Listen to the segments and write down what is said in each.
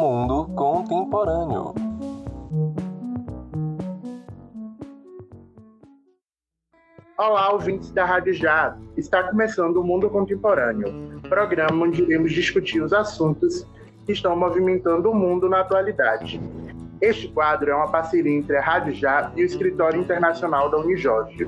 Mundo Contemporâneo. Olá, ouvintes da Rádio Já. Está começando o Mundo Contemporâneo, programa onde iremos discutir os assuntos que estão movimentando o mundo na atualidade. Este quadro é uma parceria entre a Rádio Já e o Escritório Internacional da Unijorge.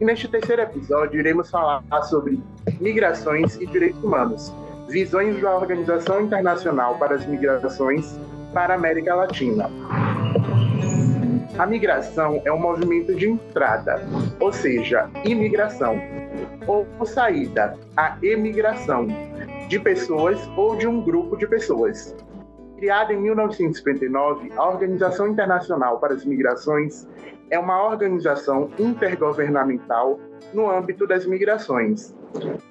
E neste terceiro episódio iremos falar sobre migrações e direitos humanos, visões da Organização Internacional para as Migrações para a América Latina. A migração é um movimento de entrada, ou seja, imigração, ou saída, a emigração, de pessoas ou de um grupo de pessoas. Criada em 1959, a Organização Internacional para as Migrações é uma organização intergovernamental no âmbito das migrações.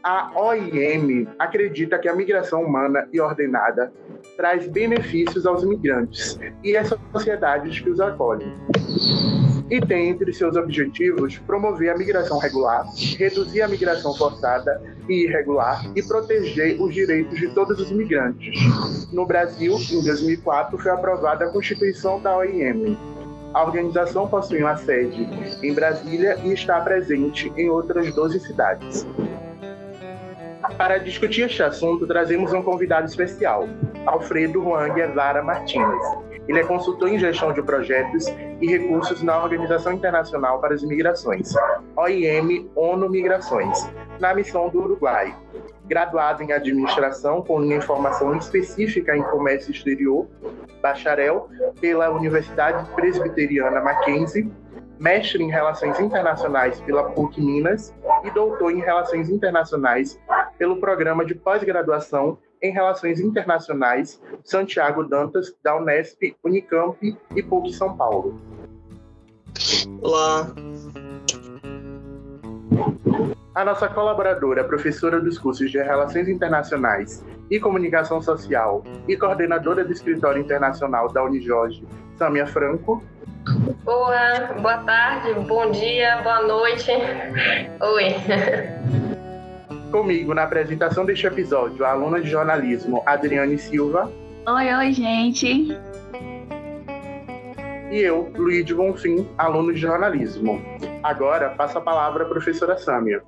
A OIM acredita que a migração humana e ordenada traz benefícios aos migrantes e às sociedades que os acolhem. E tem entre seus objetivos promover a migração regular, reduzir a migração forçada e irregular e proteger os direitos de todos os migrantes. No Brasil, em 2004, foi aprovada a Constituição da OIM. A organização possui uma sede em Brasília e está presente em outras 12 cidades. Para discutir este assunto, trazemos um convidado especial, Alfredo Juan Guevara Martins. Ele é consultor em gestão de projetos e recursos na Organização Internacional para as Migrações, OIM ONU Migrações, na missão do Uruguai. Graduado em administração com linha formação específica em comércio exterior, bacharel pela Universidade Presbiteriana Mackenzie mestre em Relações Internacionais pela PUC Minas e doutor em Relações Internacionais pelo Programa de Pós-Graduação em Relações Internacionais Santiago Dantas, da Unesp, Unicamp e PUC São Paulo. Olá. A nossa colaboradora, professora dos cursos de Relações Internacionais e Comunicação Social e coordenadora do Escritório Internacional da Unijorge, Samia Franco, Boa, boa tarde, bom dia, boa noite. Oi. Comigo na apresentação deste episódio, a aluna de jornalismo Adriane Silva. Oi, oi, gente. E eu, Luiz Bonfim, aluno de jornalismo. Agora, passo a palavra à professora Sâmia.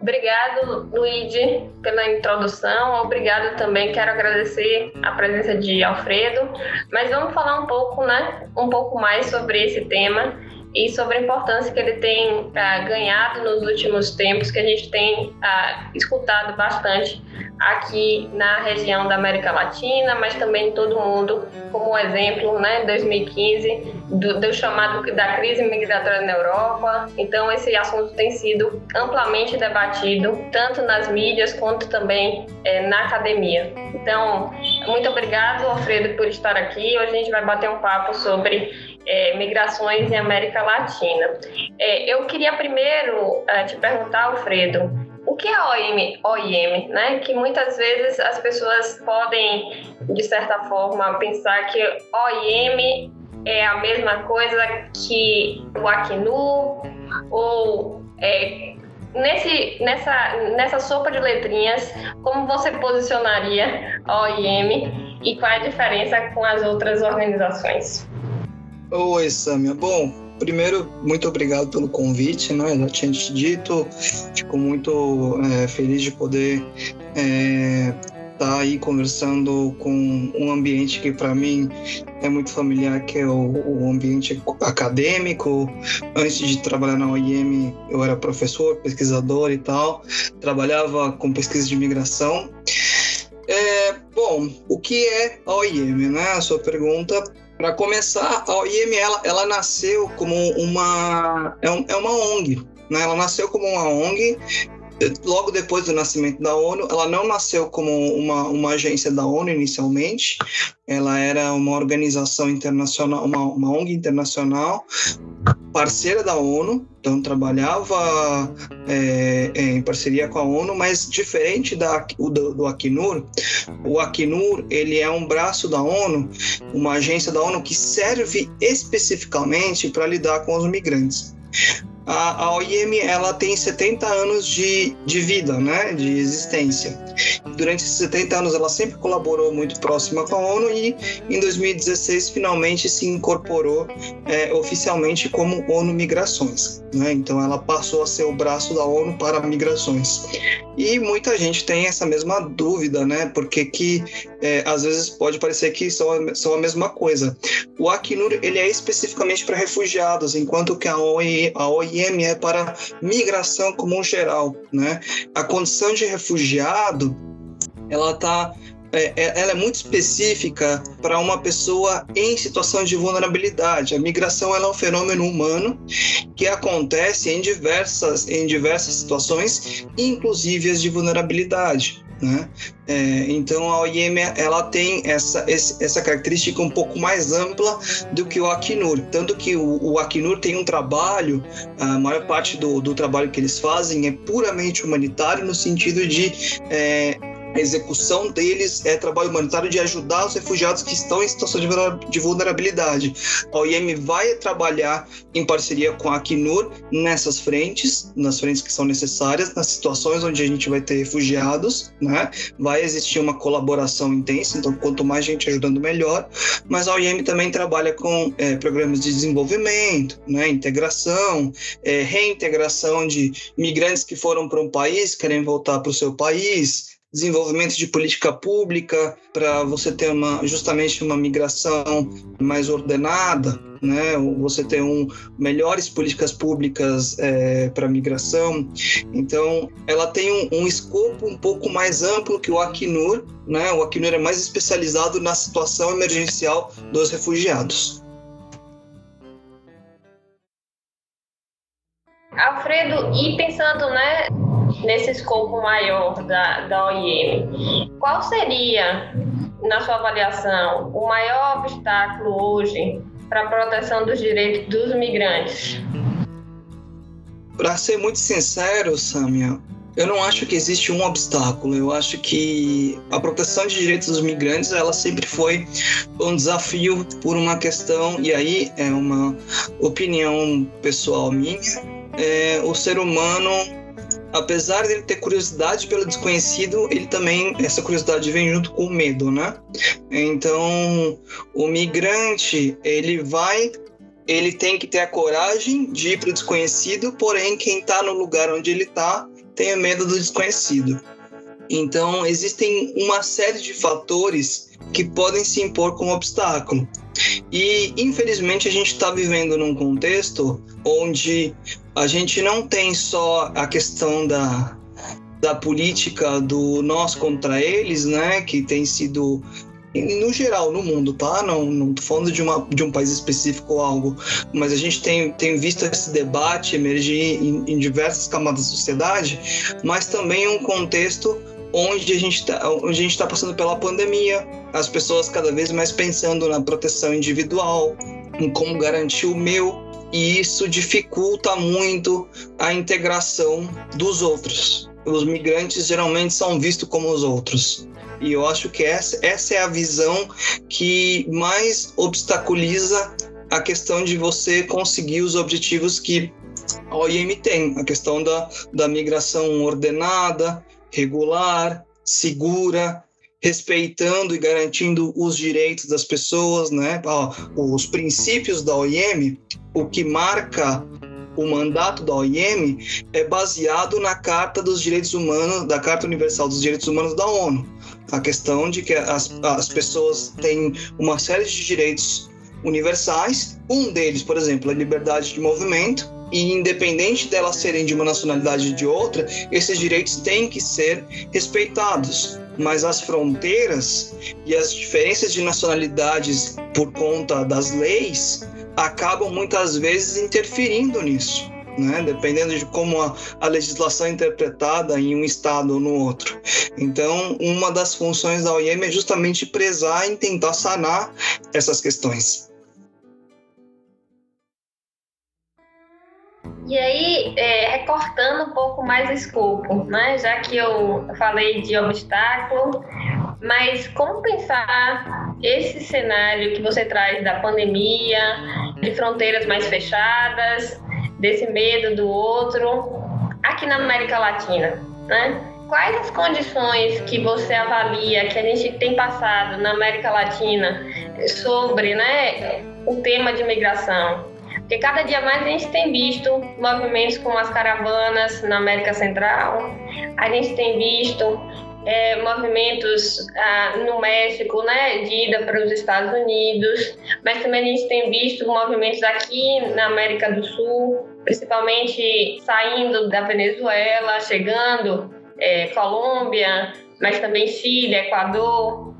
Obrigado, Luigi, pela introdução. Obrigado também. Quero agradecer a presença de Alfredo. Mas vamos falar um pouco, né? Um pouco mais sobre esse tema e sobre a importância que ele tem ganhado nos últimos tempos, que a gente tem ah, escutado bastante aqui na região da América Latina, mas também em todo o mundo, como exemplo, né, 2015, do, do chamado da crise migratória na Europa. Então, esse assunto tem sido amplamente debatido, tanto nas mídias quanto também é, na academia. Então, muito obrigado, Alfredo, por estar aqui. Hoje a gente vai bater um papo sobre é, migrações em América Latina. É, eu queria primeiro é, te perguntar, Alfredo, o que é OIM, OIM, né? Que muitas vezes as pessoas podem, de certa forma, pensar que OIM é a mesma coisa que o Acnu ou é, nesse, nessa, nessa sopa de letrinhas, como você posicionaria a OIM e qual é a diferença com as outras organizações? Oi, Samia. Bom, primeiro, muito obrigado pelo convite, né? Já tinha te dito, fico muito é, feliz de poder é, estar aí conversando com um ambiente que para mim é muito familiar, que é o, o, ambiente acadêmico. Antes de trabalhar na OIM, eu era professor, pesquisador e tal. Trabalhava com pesquisa de imigração. É, bom, o que é a OIM, né? A sua pergunta para começar, a OIM ela, ela nasceu como uma é, um, é uma ONG, né? Ela nasceu como uma ONG logo depois do nascimento da ONU, ela não nasceu como uma, uma agência da ONU inicialmente, ela era uma organização internacional, uma, uma ONG internacional, parceira da ONU, então trabalhava é, é, em parceria com a ONU, mas diferente da, do, do Acnur, o Acnur ele é um braço da ONU, uma agência da ONU que serve especificamente para lidar com os migrantes. A, OIM ela tem 70 anos de, de vida, né, de existência. Durante esses 70 anos ela sempre colaborou muito próxima com a ONU e em 2016 finalmente se incorporou é, oficialmente como ONU Migrações. Né? Então ela passou a ser o braço da ONU para migrações. E muita gente tem essa mesma dúvida, né? Porque que é, às vezes pode parecer que são, são a mesma coisa. O Acnur ele é especificamente para refugiados, enquanto que a, OI, a OIM é para migração como um geral, né? A condição de refugiado ela está é, é, ela é muito específica para uma pessoa em situação de vulnerabilidade. A migração é um fenômeno humano que acontece em diversas, em diversas situações, inclusive as de vulnerabilidade. Né? É, então a OIM ela tem essa, essa característica um pouco mais ampla do que o Acnur, tanto que o, o Acnur tem um trabalho, a maior parte do, do trabalho que eles fazem é puramente humanitário no sentido de é, a execução deles é trabalho humanitário de ajudar os refugiados que estão em situação de vulnerabilidade. A OIM vai trabalhar em parceria com a Acnur nessas frentes, nas frentes que são necessárias, nas situações onde a gente vai ter refugiados, né? Vai existir uma colaboração intensa, então quanto mais gente ajudando, melhor. Mas a OIM também trabalha com é, programas de desenvolvimento, né? Integração, é, reintegração de migrantes que foram para um país, querem voltar para o seu país, desenvolvimento de política pública para você ter uma justamente uma migração mais ordenada, né? Você ter um melhores políticas públicas é, para migração. Então, ela tem um, um, escopo um pouco mais amplo que o Acnur, né? O Acnur é mais especializado na situação emergencial dos refugiados. Alfredo, e pensando, né, nesse escopo maior da, da OIM, qual seria, na sua avaliação, o maior obstáculo hoje para a proteção dos direitos dos migrantes? Para ser muito sincero, Samia, eu não acho que existe um obstáculo. Eu acho que a proteção de direitos dos migrantes ela sempre foi um desafio por uma questão e aí é uma opinião pessoal minha. É, o ser humano apesar de ele ter curiosidade pelo desconhecido, ele também essa curiosidade vem junto com o medo, né? Então, o migrante, ele vai ele tem que ter a coragem de ir para o desconhecido, porém quem está no lugar onde ele está tem medo do desconhecido. Então, existem uma série de fatores que podem se impor como obstáculo. E, infelizmente, a gente está vivendo num contexto onde a gente não tem só a questão da, da política do nós contra eles, né, que tem sido no geral no mundo, tá? Não, não tô falando de, uma, de um país específico ou algo, mas a gente tem, tem visto esse debate emergir em, em diversas camadas da sociedade, mas também um contexto onde a gente está está passando pela pandemia, as pessoas cada vez mais pensando na proteção individual, em como garantir o meu, e isso dificulta muito a integração dos outros. Os migrantes geralmente são vistos como os outros. E eu acho que essa, essa é a visão que mais obstaculiza a questão de você conseguir os objetivos que a OIM tem, a questão da, da migração ordenada, regular, segura, respeitando e garantindo os direitos das pessoas, né? Os princípios da OIM, o que marca o mandato da OIM é baseado na Carta dos Direitos Humanos, da Carta Universal dos Direitos Humanos da ONU. A questão de que as, as pessoas têm uma série de direitos universais, um deles, por exemplo, a liberdade de movimento, e independente delas serem de uma nacionalidade ou de outra, esses direitos têm que ser respeitados. Mas as fronteiras e as diferenças de nacionalidades por conta das leis acabam muitas vezes interferindo nisso. Né? dependendo de como a, a, legislação é interpretada em um estado ou no outro. Então, uma das funções da OIM é justamente prezar e tentar sanar essas questões. E aí, é, recortando um pouco mais o escopo, né? já que eu falei de obstáculo, mas como pensar esse cenário que você traz da pandemia, de fronteiras mais fechadas, desse medo do outro aqui na América Latina, né? Quais as condições que você avalia que a gente tem passado na América Latina sobre né, o tema de migração? Porque cada dia mais a gente tem visto movimentos como as caravanas na América Central, a gente tem visto é, movimentos ah, no México, né, de ida para os Estados Unidos, mas também a gente tem visto movimentos aqui na América do Sul, principalmente saindo da Venezuela, chegando é, Colômbia, mas também Chile, Equador.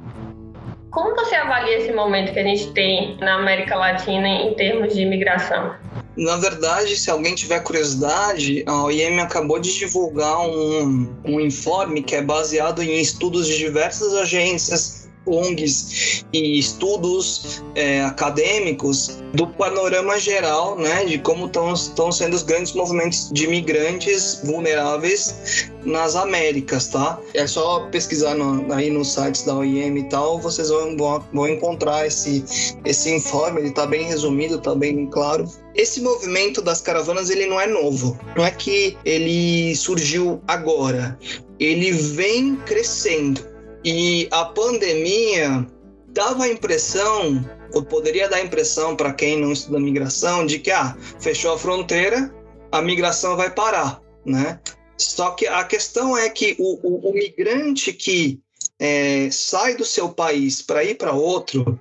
Como você avalia esse momento que a gente tem na América Latina em termos de imigração? Na verdade, se alguém tiver curiosidade, a OIM acabou de divulgar um, um informe que é baseado em estudos de diversas agências ONGs e estudos é, acadêmicos do panorama geral, né, de como estão sendo os grandes movimentos de imigrantes vulneráveis nas Américas, tá? É só pesquisar no, aí nos sites da OIM e tal, vocês vão, vão encontrar esse, esse informe, ele está bem resumido, está bem claro. Esse movimento das caravanas ele não é novo, não é que ele surgiu agora, ele vem crescendo. E a pandemia dava a impressão, ou poderia dar a impressão para quem não estuda migração, de que ah, fechou a fronteira, a migração vai parar, né? Só que a questão é que o, o, o migrante que é, sai do seu país para ir para outro,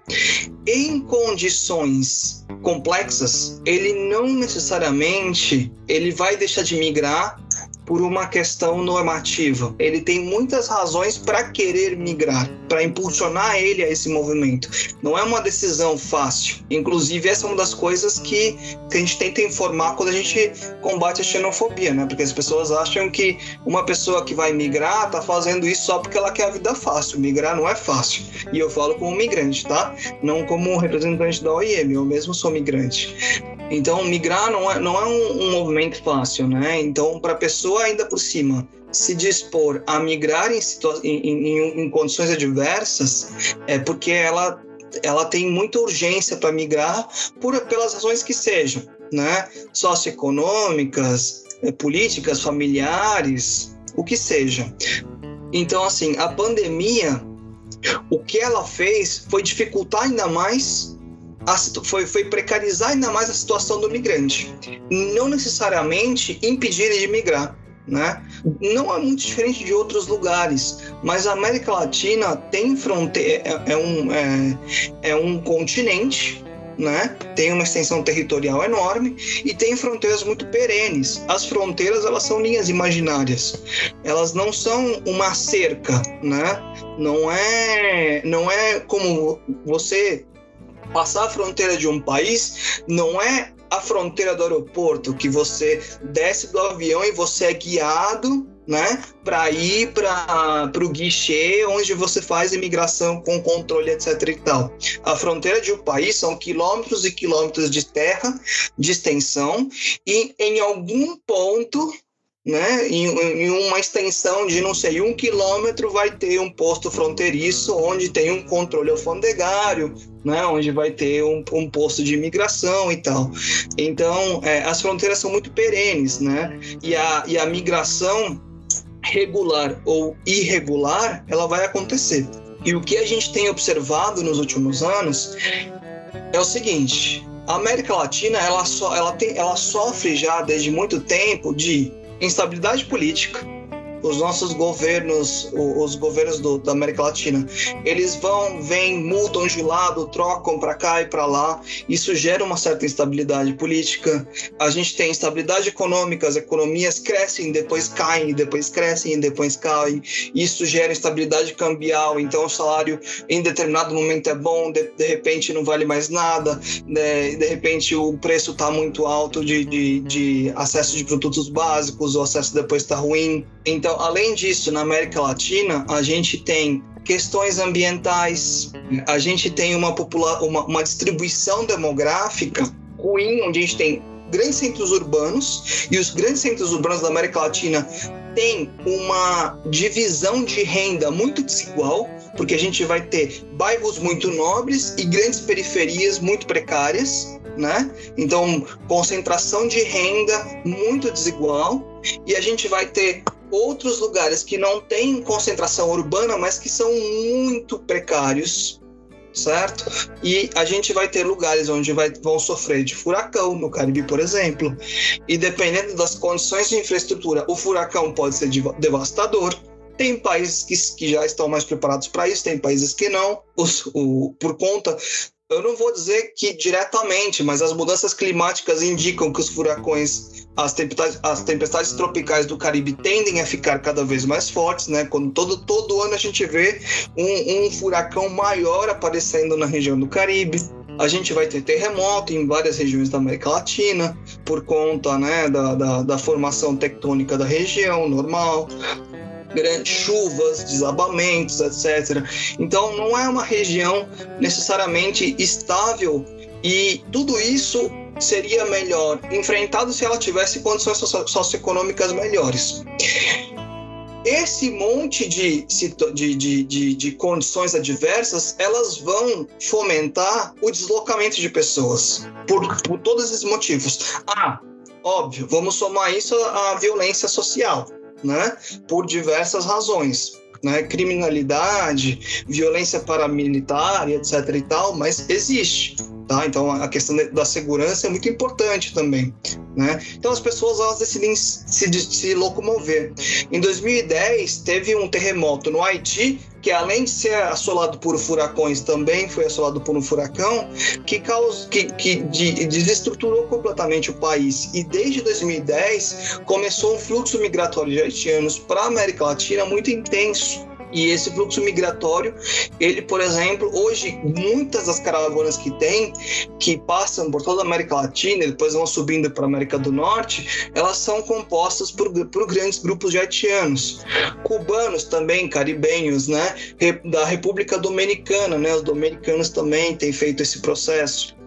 em condições complexas, ele não necessariamente ele vai deixar de migrar por uma questão normativa. Ele tem muitas razões para querer migrar, para impulsionar ele a esse movimento. Não é uma decisão fácil. Inclusive, essa é uma das coisas que, a gente tenta informar quando a gente combate a xenofobia, né? Porque as pessoas acham que uma pessoa que vai migrar está fazendo isso só porque ela quer a vida fácil. Migrar não é fácil. E eu falo como migrante, tá? Não como representante da OIM, eu mesmo sou migrante. Então, migrar não é, não é um, um movimento fácil, né? Então, para a ainda por cima se dispor a migrar em, em, em, em condições adversas, é porque ela, ela tem muita urgência para migrar por, pelas razões que sejam, né? Socioeconômicas, é, políticas, familiares, o que seja. Então, assim, a pandemia, o que ela fez foi dificultar ainda mais a, foi, foi precarizar ainda mais a situação do migrante. Não necessariamente impedir ele de migrar. Né? Não é muito diferente de outros lugares, mas a América Latina tem fronteira, é, é um, é, é um continente né? Tem uma extensão territorial enorme e tem fronteiras muito perenes. As fronteiras elas são linhas imaginárias. Elas não são uma cerca, né? Não é, não é como você Passar a fronteira de um país não é a fronteira do aeroporto, que você desce do avião e você é guiado né, para ir para o guichê onde você faz imigração com controle, etc. e tal. A fronteira de um país são quilômetros e quilômetros de terra, de extensão, e em algum ponto né, em, em, uma extensão de não sei um quilômetro vai ter um posto fronteiriço onde tem um controle alfandegário, né, onde vai ter um, um posto de imigração e tal. Então é, as fronteiras são muito perenes, né, e a, e a migração regular ou irregular ela vai acontecer. E o que a gente tem observado nos últimos anos é o seguinte: a América Latina ela, so, ela, tem, ela sofre já desde muito tempo de instabilidade política. Os nossos governos, os governos do, da América Latina, eles vão, vêm, mudam de lado, trocam para cá e para lá. Isso gera uma certa instabilidade política. A gente tem instabilidade econômica, as economias crescem, depois caem, depois crescem, depois caem. Isso gera instabilidade cambial. Então, o salário em determinado momento é bom, de, de repente não vale mais nada, né? de repente o preço está muito alto de, de, de acesso de produtos básicos, o acesso depois está ruim. Então, além disso, na América Latina, a gente tem questões ambientais, a gente tem uma, popula uma, uma distribuição demográfica ruim, onde a gente tem grandes centros urbanos, e os grandes centros urbanos da América Latina têm uma divisão de renda muito desigual, porque a gente vai ter bairros muito nobres e grandes periferias muito precárias, né? Então, concentração de renda muito desigual, e a gente vai ter outros lugares que não têm concentração urbana, mas que são muito precários, certo? E a gente vai ter lugares onde vai, vão sofrer de furacão, no Caribe, por exemplo. E dependendo das condições de infraestrutura, o furacão pode ser devastador. Tem países que, que já estão mais preparados para isso, tem países que não, os, o, por conta eu não vou dizer que diretamente, mas as mudanças climáticas indicam que os furacões, as tempestades, as tempestades tropicais do Caribe tendem a ficar cada vez mais fortes, né? Quando todo, todo ano a gente vê um, um furacão maior aparecendo na região do Caribe. A gente vai ter terremoto em várias regiões da América Latina, por conta né, da, da, da formação tectônica da região normal grandes chuvas, desabamentos, etc. Então não é uma região necessariamente estável e tudo isso seria melhor enfrentado se ela tivesse condições socioeconômicas melhores. Esse monte de, de, de, de, de condições adversas, elas vão fomentar o deslocamento de pessoas, por, por todos esses motivos. Ah, óbvio, vamos somar isso à violência social né? Por diversas razões. Né, criminalidade, violência paramilitar, etc. e tal, mas existe. Tá? Então a questão da segurança é muito importante também. Né? Então as pessoas elas decidem se, se locomover. Em 2010 teve um terremoto no Haiti que além de ser assolado por furacões, também foi assolado por um furacão que, causou, que, que de, desestruturou completamente o país. E desde 2010 começou um fluxo migratório de haitianos para a América Latina muito intenso. E esse fluxo migratório, ele, por exemplo, hoje muitas das caravanas que tem, que passam por toda a América Latina e depois vão subindo para a América do Norte, elas são compostas por, por grandes grupos de haitianos. Cubanos também, caribenhos, né? Da República Dominicana, né? Os dominicanos também têm feito esse processo.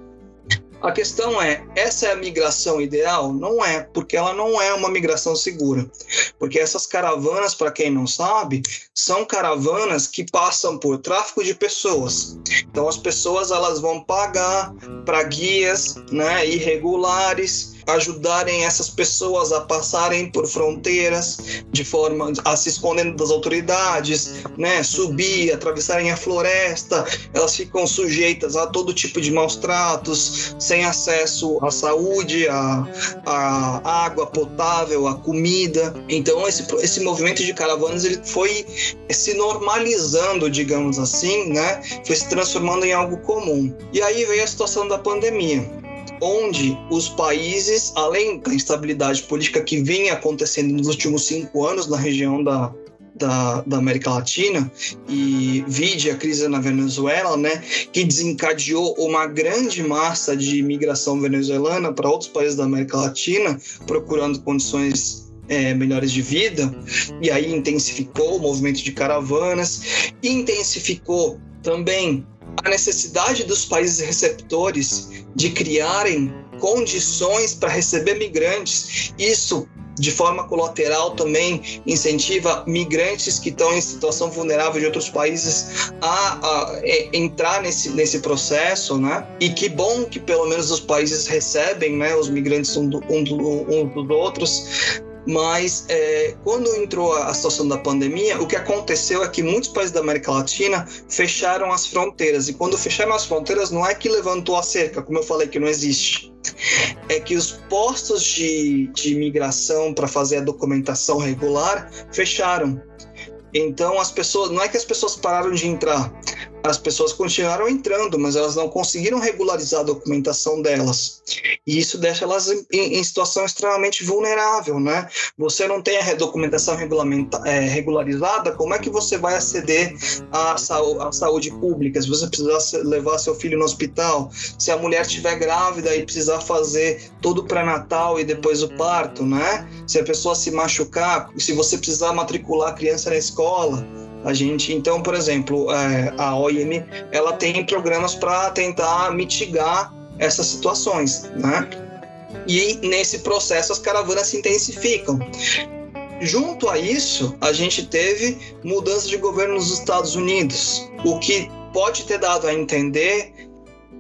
A questão é, essa é a migração ideal? Não é, porque ela não é uma migração segura. Porque essas caravanas, para quem não sabe, são caravanas que passam por tráfico de pessoas. Então as pessoas elas vão pagar para guias, né, irregulares ajudarem essas pessoas a passarem por fronteiras de forma a se escondendo das autoridades, né, subir, atravessarem a floresta, elas ficam sujeitas a todo tipo de maus tratos, sem acesso à saúde, à, à água potável, à comida. Então esse, esse movimento de caravanas ele foi se normalizando, digamos assim, né, foi se transformando em algo comum. E aí veio a situação da pandemia onde os países, além da instabilidade política que vinha acontecendo nos últimos cinco anos na região da, da, da, América Latina e vide a crise na Venezuela, né, que desencadeou uma grande massa de imigração venezuelana para outros países da América Latina, procurando condições é, melhores de vida, e aí intensificou o movimento de caravanas, intensificou também a necessidade dos países receptores de criarem condições para receber migrantes. Isso de forma colateral também incentiva migrantes que estão em situação vulnerável de outros países a, a, a, é, entrar nesse, nesse processo, né? E que bom que pelo menos os países recebem, né, os migrantes um, um, do, um dos outros, mas é, quando entrou a situação da pandemia, o que aconteceu é que muitos países da América Latina fecharam as fronteiras. E quando fecharam as fronteiras, não é que levantou a cerca, como eu falei, que não existe. É que os postos de, de imigração para fazer a documentação regular fecharam. Então as pessoas, não é que as pessoas pararam de entrar, as pessoas continuaram entrando, mas elas não conseguiram regularizar a documentação delas. E isso deixa elas em, em situação extremamente vulnerável, né? Você não tem a documentação é, regularizada, como é que você vai aceder à, à saúde pública? Se você precisar levar seu filho no hospital, se a mulher estiver grávida e precisar fazer todo o pré-natal e depois o parto, né? Se a pessoa se machucar, se você precisar matricular a criança na escola, a gente, então, por exemplo, é, a OIM, ela tem programas para tentar mitigar essas situações, né? E nesse processo as caravanas se intensificam. Junto a isso, a gente teve mudança de governo nos Estados Unidos, o que pode ter dado a entender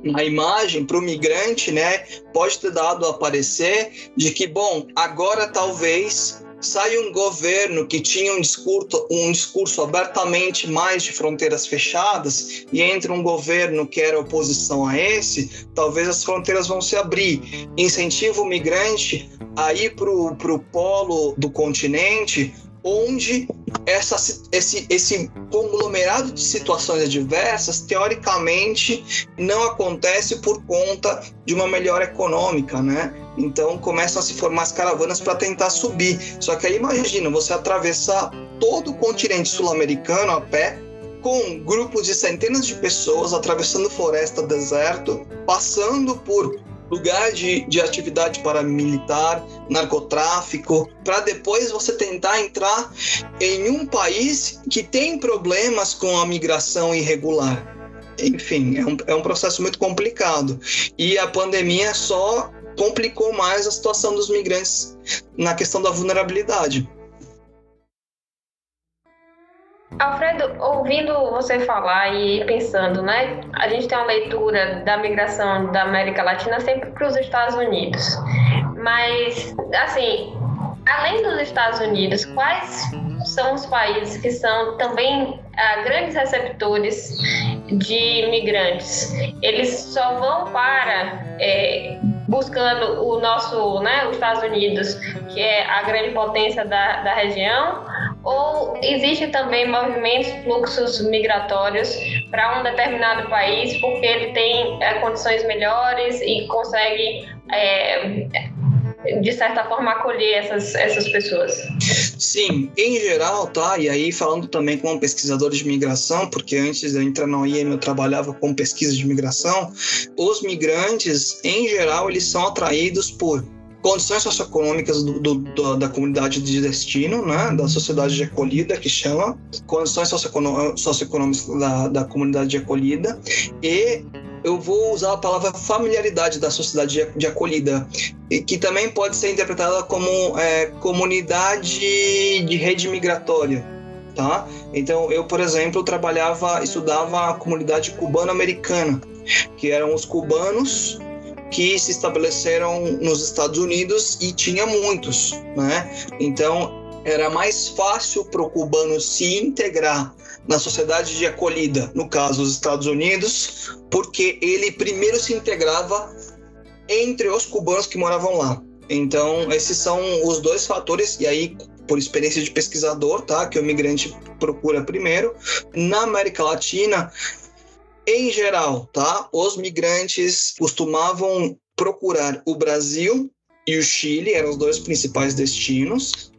na imagem para o migrante, né, pode ter dado a parecer de que, bom, agora talvez sai um governo que tinha um discurso, um discurso abertamente mais de fronteiras fechadas e entra um governo que era oposição a esse, talvez as fronteiras vão se abrir. Incentiva o migrante a ir para o polo do continente, onde essa, esse, esse conglomerado de situações adversas, teoricamente, não acontece por conta de uma melhora econômica, né? Então começam a se formar as caravanas para tentar subir. Só que aí imagina você atravessar todo o continente sul-americano a pé, com grupos de centenas de pessoas atravessando floresta, deserto, passando por lugar de, de atividade paramilitar, narcotráfico, para depois você tentar entrar em um país que tem problemas com a migração irregular. Enfim, é um, é um processo muito complicado. E a pandemia só complicou mais a situação dos migrantes na questão da vulnerabilidade. Alfredo, ouvindo você falar e pensando, né? A gente tem uma leitura da migração da América Latina sempre para os Estados Unidos. Mas, assim, além dos Estados Unidos, quais são os países que são também ah, grandes receptores de migrantes? Eles só vão para. É, buscando o nosso, né, os Estados Unidos, que é a grande potência da, da região, ou existe também movimentos, fluxos migratórios para um determinado país porque ele tem é, condições melhores e consegue é, de certa forma acolher essas, essas pessoas? Sim, em geral, tá? E aí falando também com um pesquisador de migração, porque antes de eu entrar na OIM eu trabalhava com pesquisa de migração, os migrantes, em geral, eles são atraídos por condições socioeconômicas do, do, do, da comunidade de destino, né, da sociedade de acolhida, que chama, condições socioeconômicas da, da comunidade de acolhida, e eu vou usar a palavra familiaridade da sociedade de, acolhida, que também pode ser interpretada como é, comunidade de rede migratória. Tá? Então, eu, por exemplo, trabalhava, estudava a comunidade cubano-americana, que eram os cubanos que se estabeleceram nos Estados Unidos e tinha muitos, né? Então era mais fácil para o cubano se integrar na sociedade de acolhida, no caso os Estados Unidos, porque ele primeiro se integrava entre os cubanos que moravam lá. Então esses são os dois fatores e aí por experiência de pesquisador, tá, que o migrante procura primeiro na América Latina em geral, tá? Os migrantes costumavam procurar o Brasil e o Chile, eram os dois principais destinos.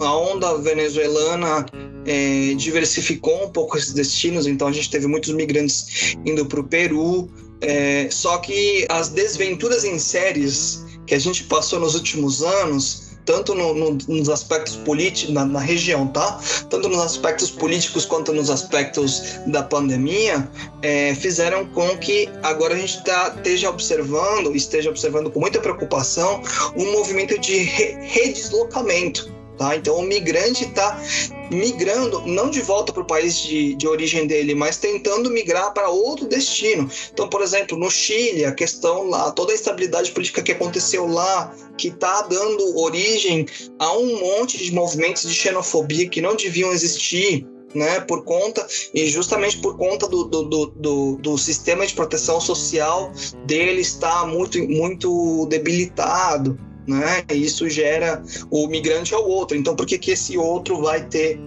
A onda venezuelana é, diversificou um pouco esses destinos, então a gente teve muitos migrantes indo para o Peru. É, só que as desventuras em séries que a gente passou nos últimos anos tanto no, no, nos aspectos políticos, na, na, região, tá? Tanto nos aspectos políticos quanto nos aspectos da pandemia, é, fizeram com que agora a gente tá, esteja observando, esteja observando com muita preocupação, um movimento de re, redeslocamento Tá? Então o migrante está migrando, não de volta para o país de, de origem dele, mas tentando migrar para outro destino. Então, por exemplo, no Chile, a questão lá, toda a instabilidade política que aconteceu lá, que está dando origem a um monte de movimentos de xenofobia que não deviam existir. Né, por conta e justamente por conta do, do, do, do, do sistema de proteção social dele estar muito, muito debilitado né? Isso gera o migrante ao outro. Então, por que, que esse outro vai ter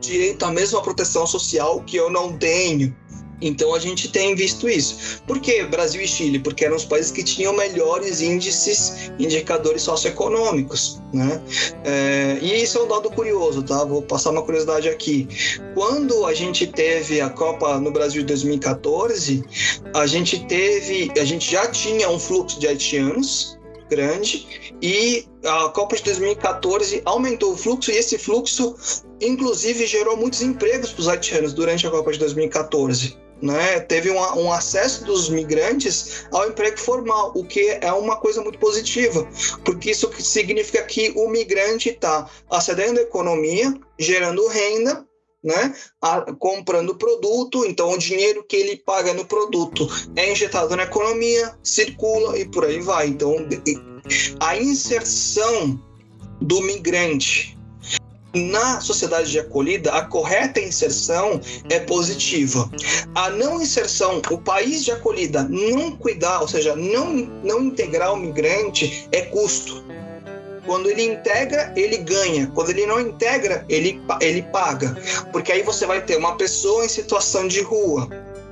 direito à mesma proteção social que eu não tenho? Então a gente tem visto isso. Por que Brasil e Chile? Porque eram os países que tinham melhores índices, indicadores socioeconômicos, né? É, e isso é um dado curioso, tá? Vou passar uma curiosidade aqui. Quando a gente teve a Copa no Brasil de 2014, a gente teve, a gente já tinha um fluxo de haitianos, grande e a Copa de 2014 aumentou o fluxo e esse fluxo, inclusive, gerou muitos empregos para os haitianos durante a Copa de 2014. Né? Teve um, um, acesso dos migrantes ao emprego formal, o que é uma coisa muito positiva, porque isso significa que o migrante está acedendo à economia, gerando renda né, a, comprando produto, então o dinheiro que ele paga no produto é injetado na economia, circula e por aí vai. Então, a inserção do migrante na sociedade de acolhida, a correta inserção é positiva. A não inserção, o país de acolhida não cuidar, ou seja, não, não integrar o migrante é custo. Quando ele integra, ele ganha. Quando ele não integra, ele, ele paga. Porque aí você vai ter uma pessoa em situação de rua,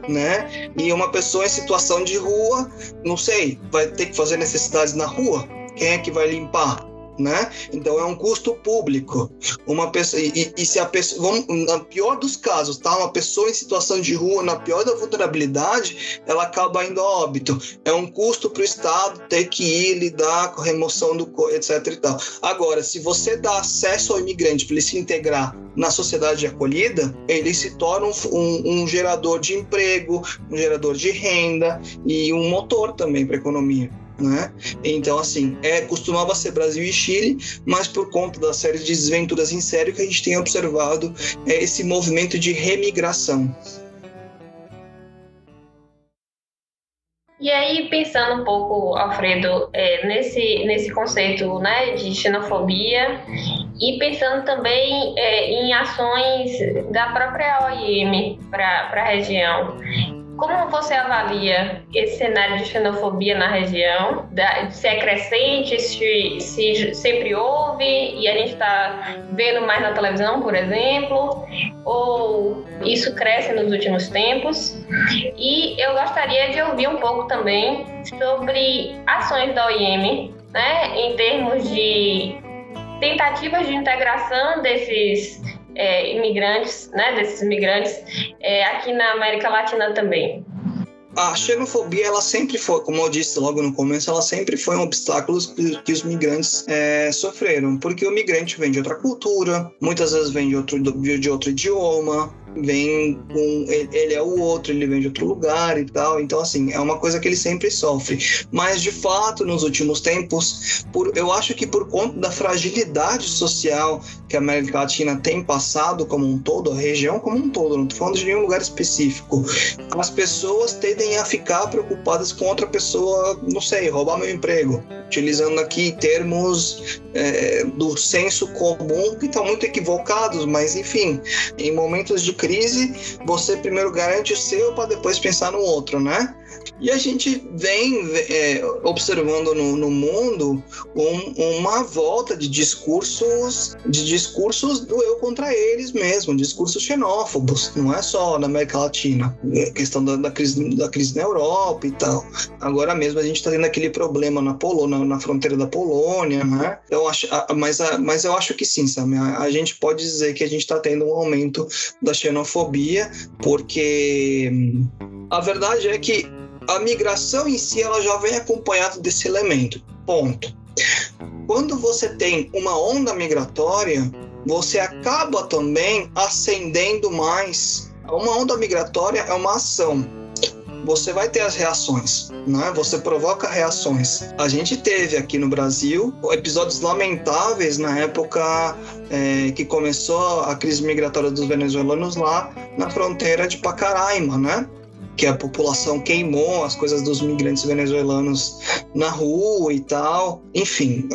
né? E uma pessoa em situação de rua, não sei, vai ter que fazer necessidades na rua. Quem é que vai limpar? Né? Então é um custo público. Uma pessoa e, e se a pessoa, vamos, na pior dos casos, tá? Uma pessoa em situação de rua, na pior da vulnerabilidade, ela acaba indo a óbito. É um custo para o Estado ter que ir lidar com a remoção do etc e tal. Agora, se você dá acesso ao imigrante para ele se integrar na sociedade de acolhida, ele se torna um, um, um gerador de emprego, um gerador de renda e um motor também para a economia. Né? Então, assim, é, costumava ser Brasil e Chile, mas por conta da série de desventuras em série que a gente tem observado é esse movimento de remigração. E aí, pensando um pouco, Alfredo, é, nesse, nesse conceito né, de xenofobia e pensando também é, em ações da própria OIM para a região, como você avalia esse cenário de xenofobia na região? se é crescente, se, se sempre houve e a gente está vendo mais na televisão, por exemplo? Ou isso cresce nos últimos tempos? E eu gostaria de ouvir um pouco também sobre ações da OIM, né, em termos de tentativas de integração desses é, imigrantes, né, desses imigrantes é, aqui na América Latina também? A xenofobia, ela sempre foi, como eu disse logo no começo, ela sempre foi um obstáculo que, os migrantes é, sofreram, porque o migrante vem de outra cultura, muitas vezes vem de outro, de outro idioma, vem com ele é o outro, ele vem de outro lugar e tal. Então assim, é uma coisa que ele sempre sofre. Mas de fato, nos últimos tempos, por eu acho que por conta da fragilidade social que a América Latina tem passado como um todo, a região como um todo, não estou falando de nenhum lugar específico, as pessoas tendem a ficar preocupadas com outra pessoa, não sei, roubar meu emprego, utilizando aqui termos é, do senso comum que estão muito equivocados, mas enfim, em momentos de crise, você primeiro garante o seu para depois pensar no outro, né? E a gente vem é, observando no, no mundo um, uma volta de discursos, de discursos do eu contra eles mesmo, discursos xenófobos, não é só na América Latina, é questão da, da, crise, da crise na Europa e tal. Agora mesmo a gente está tendo aquele problema na Polônia, na, fronteira da Polônia, né? Eu acho, mas, mas eu acho que sim, Sam, a, a gente pode dizer que a gente está tendo um aumento da xenofobia, porque hum, a verdade é que a migração em si ela já vem acompanhada desse elemento. Ponto. Quando você tem uma onda migratória, você acaba também acendendo mais. Uma onda migratória é uma ação. Você vai ter as reações, né? Você provoca reações. A gente teve aqui no Brasil episódios lamentáveis na época é, que começou a crise migratória dos venezuelanos lá na fronteira de Pacaraima, né? Que a população queimou as coisas dos migrantes venezuelanos na rua e tal. Enfim,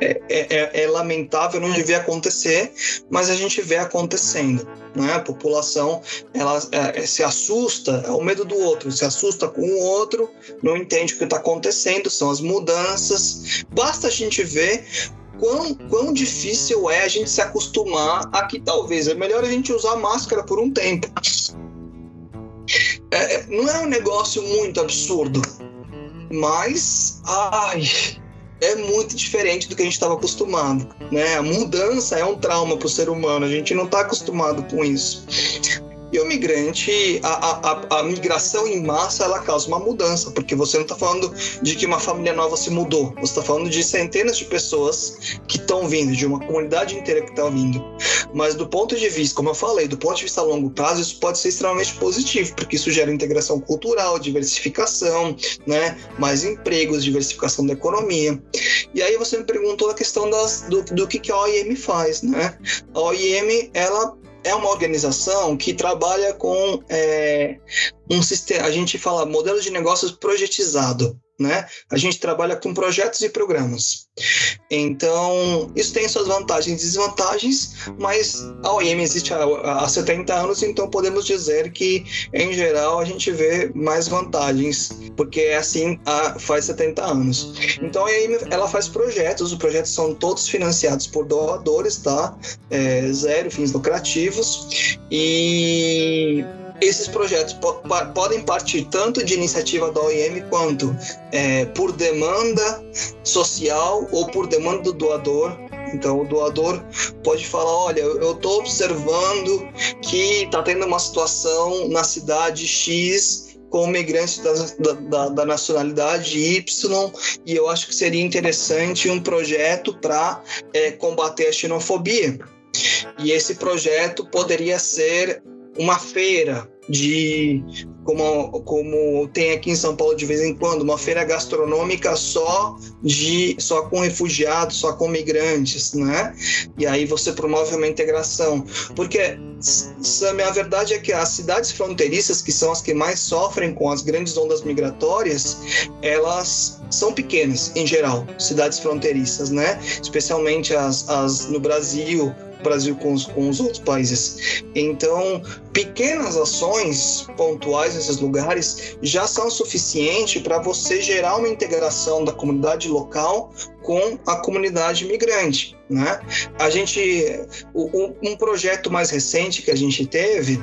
é, é, é, é, lamentável, não devia acontecer, mas a gente vê acontecendo. Né? A população ela é, se assusta, é o medo do outro, se assusta com o outro, não entende o que está acontecendo, são as mudanças. Basta a gente ver quão, quão difícil é a gente se acostumar a que talvez é melhor a gente usar máscara por um tempo. É, é, não é um negócio muito absurdo, mas ai, é muito diferente do que a gente estava acostumado. Né? A mudança é um trauma para o ser humano, a gente não está acostumado com isso. E o migrante, a, a, a, migração em massa, ela causa uma mudança, porque você não está falando de que uma família nova se mudou, você está falando de centenas de pessoas que estão vindo, de uma comunidade inteira que está vindo. Mas do ponto de vista, como eu falei, do ponto de vista a longo prazo, isso pode ser extremamente positivo, porque isso gera integração cultural, diversificação, né? mais empregos, diversificação da economia. E aí você me perguntou a questão das, do, do que, que a OIM faz. Né? A OIM, ela é uma organização que trabalha com é, um sistema, a gente fala modelo de negócios projetizado né? A gente trabalha com projetos e programas. Então, isso tem suas vantagens e desvantagens, mas a OIM existe há, há 70 anos, então podemos dizer que, em geral, a gente vê mais vantagens, porque é assim há, faz 70 anos. Então, a OIM ela faz projetos, os projetos são todos financiados por doadores, tá? É, zero fins lucrativos, e esses projetos po podem partir tanto de iniciativa da OIM quanto é, por demanda social ou por demanda do doador. Então, o doador pode falar: olha, eu estou observando que está tendo uma situação na cidade X com migrantes da, da, da, nacionalidade Y, e eu acho que seria interessante um projeto para é, combater a xenofobia. E esse projeto poderia ser uma feira de como, como tem aqui em São Paulo de vez em quando, uma feira gastronômica só de só com refugiados, só com migrantes, né? E aí você promove uma integração. Porque, Sam, a verdade é que as cidades fronteiriças, que são as que mais sofrem com as grandes ondas migratórias, elas são pequenas, em geral, cidades fronteiriças, né? Especialmente as, as no Brasil, Brasil com os, com os outros países. Então, pequenas ações pontuais nesses lugares já são suficientes para você gerar uma integração da comunidade local com a comunidade migrante, né? A gente, um projeto mais recente que a gente teve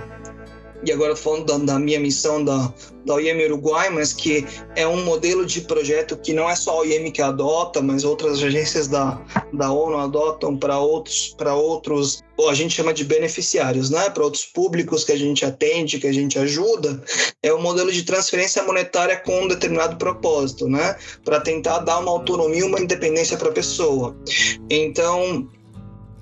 e agora falando da, da, minha missão da, da OIM Uruguai, mas que é um modelo de projeto que não é só a OIM que adota, mas outras agências da, da ONU adotam para outros, para outros, ou a gente chama de beneficiários, né? para outros públicos que a gente atende, que a gente ajuda, é um modelo de transferência monetária com um determinado propósito, né? para tentar dar uma autonomia, uma independência para a pessoa. Então,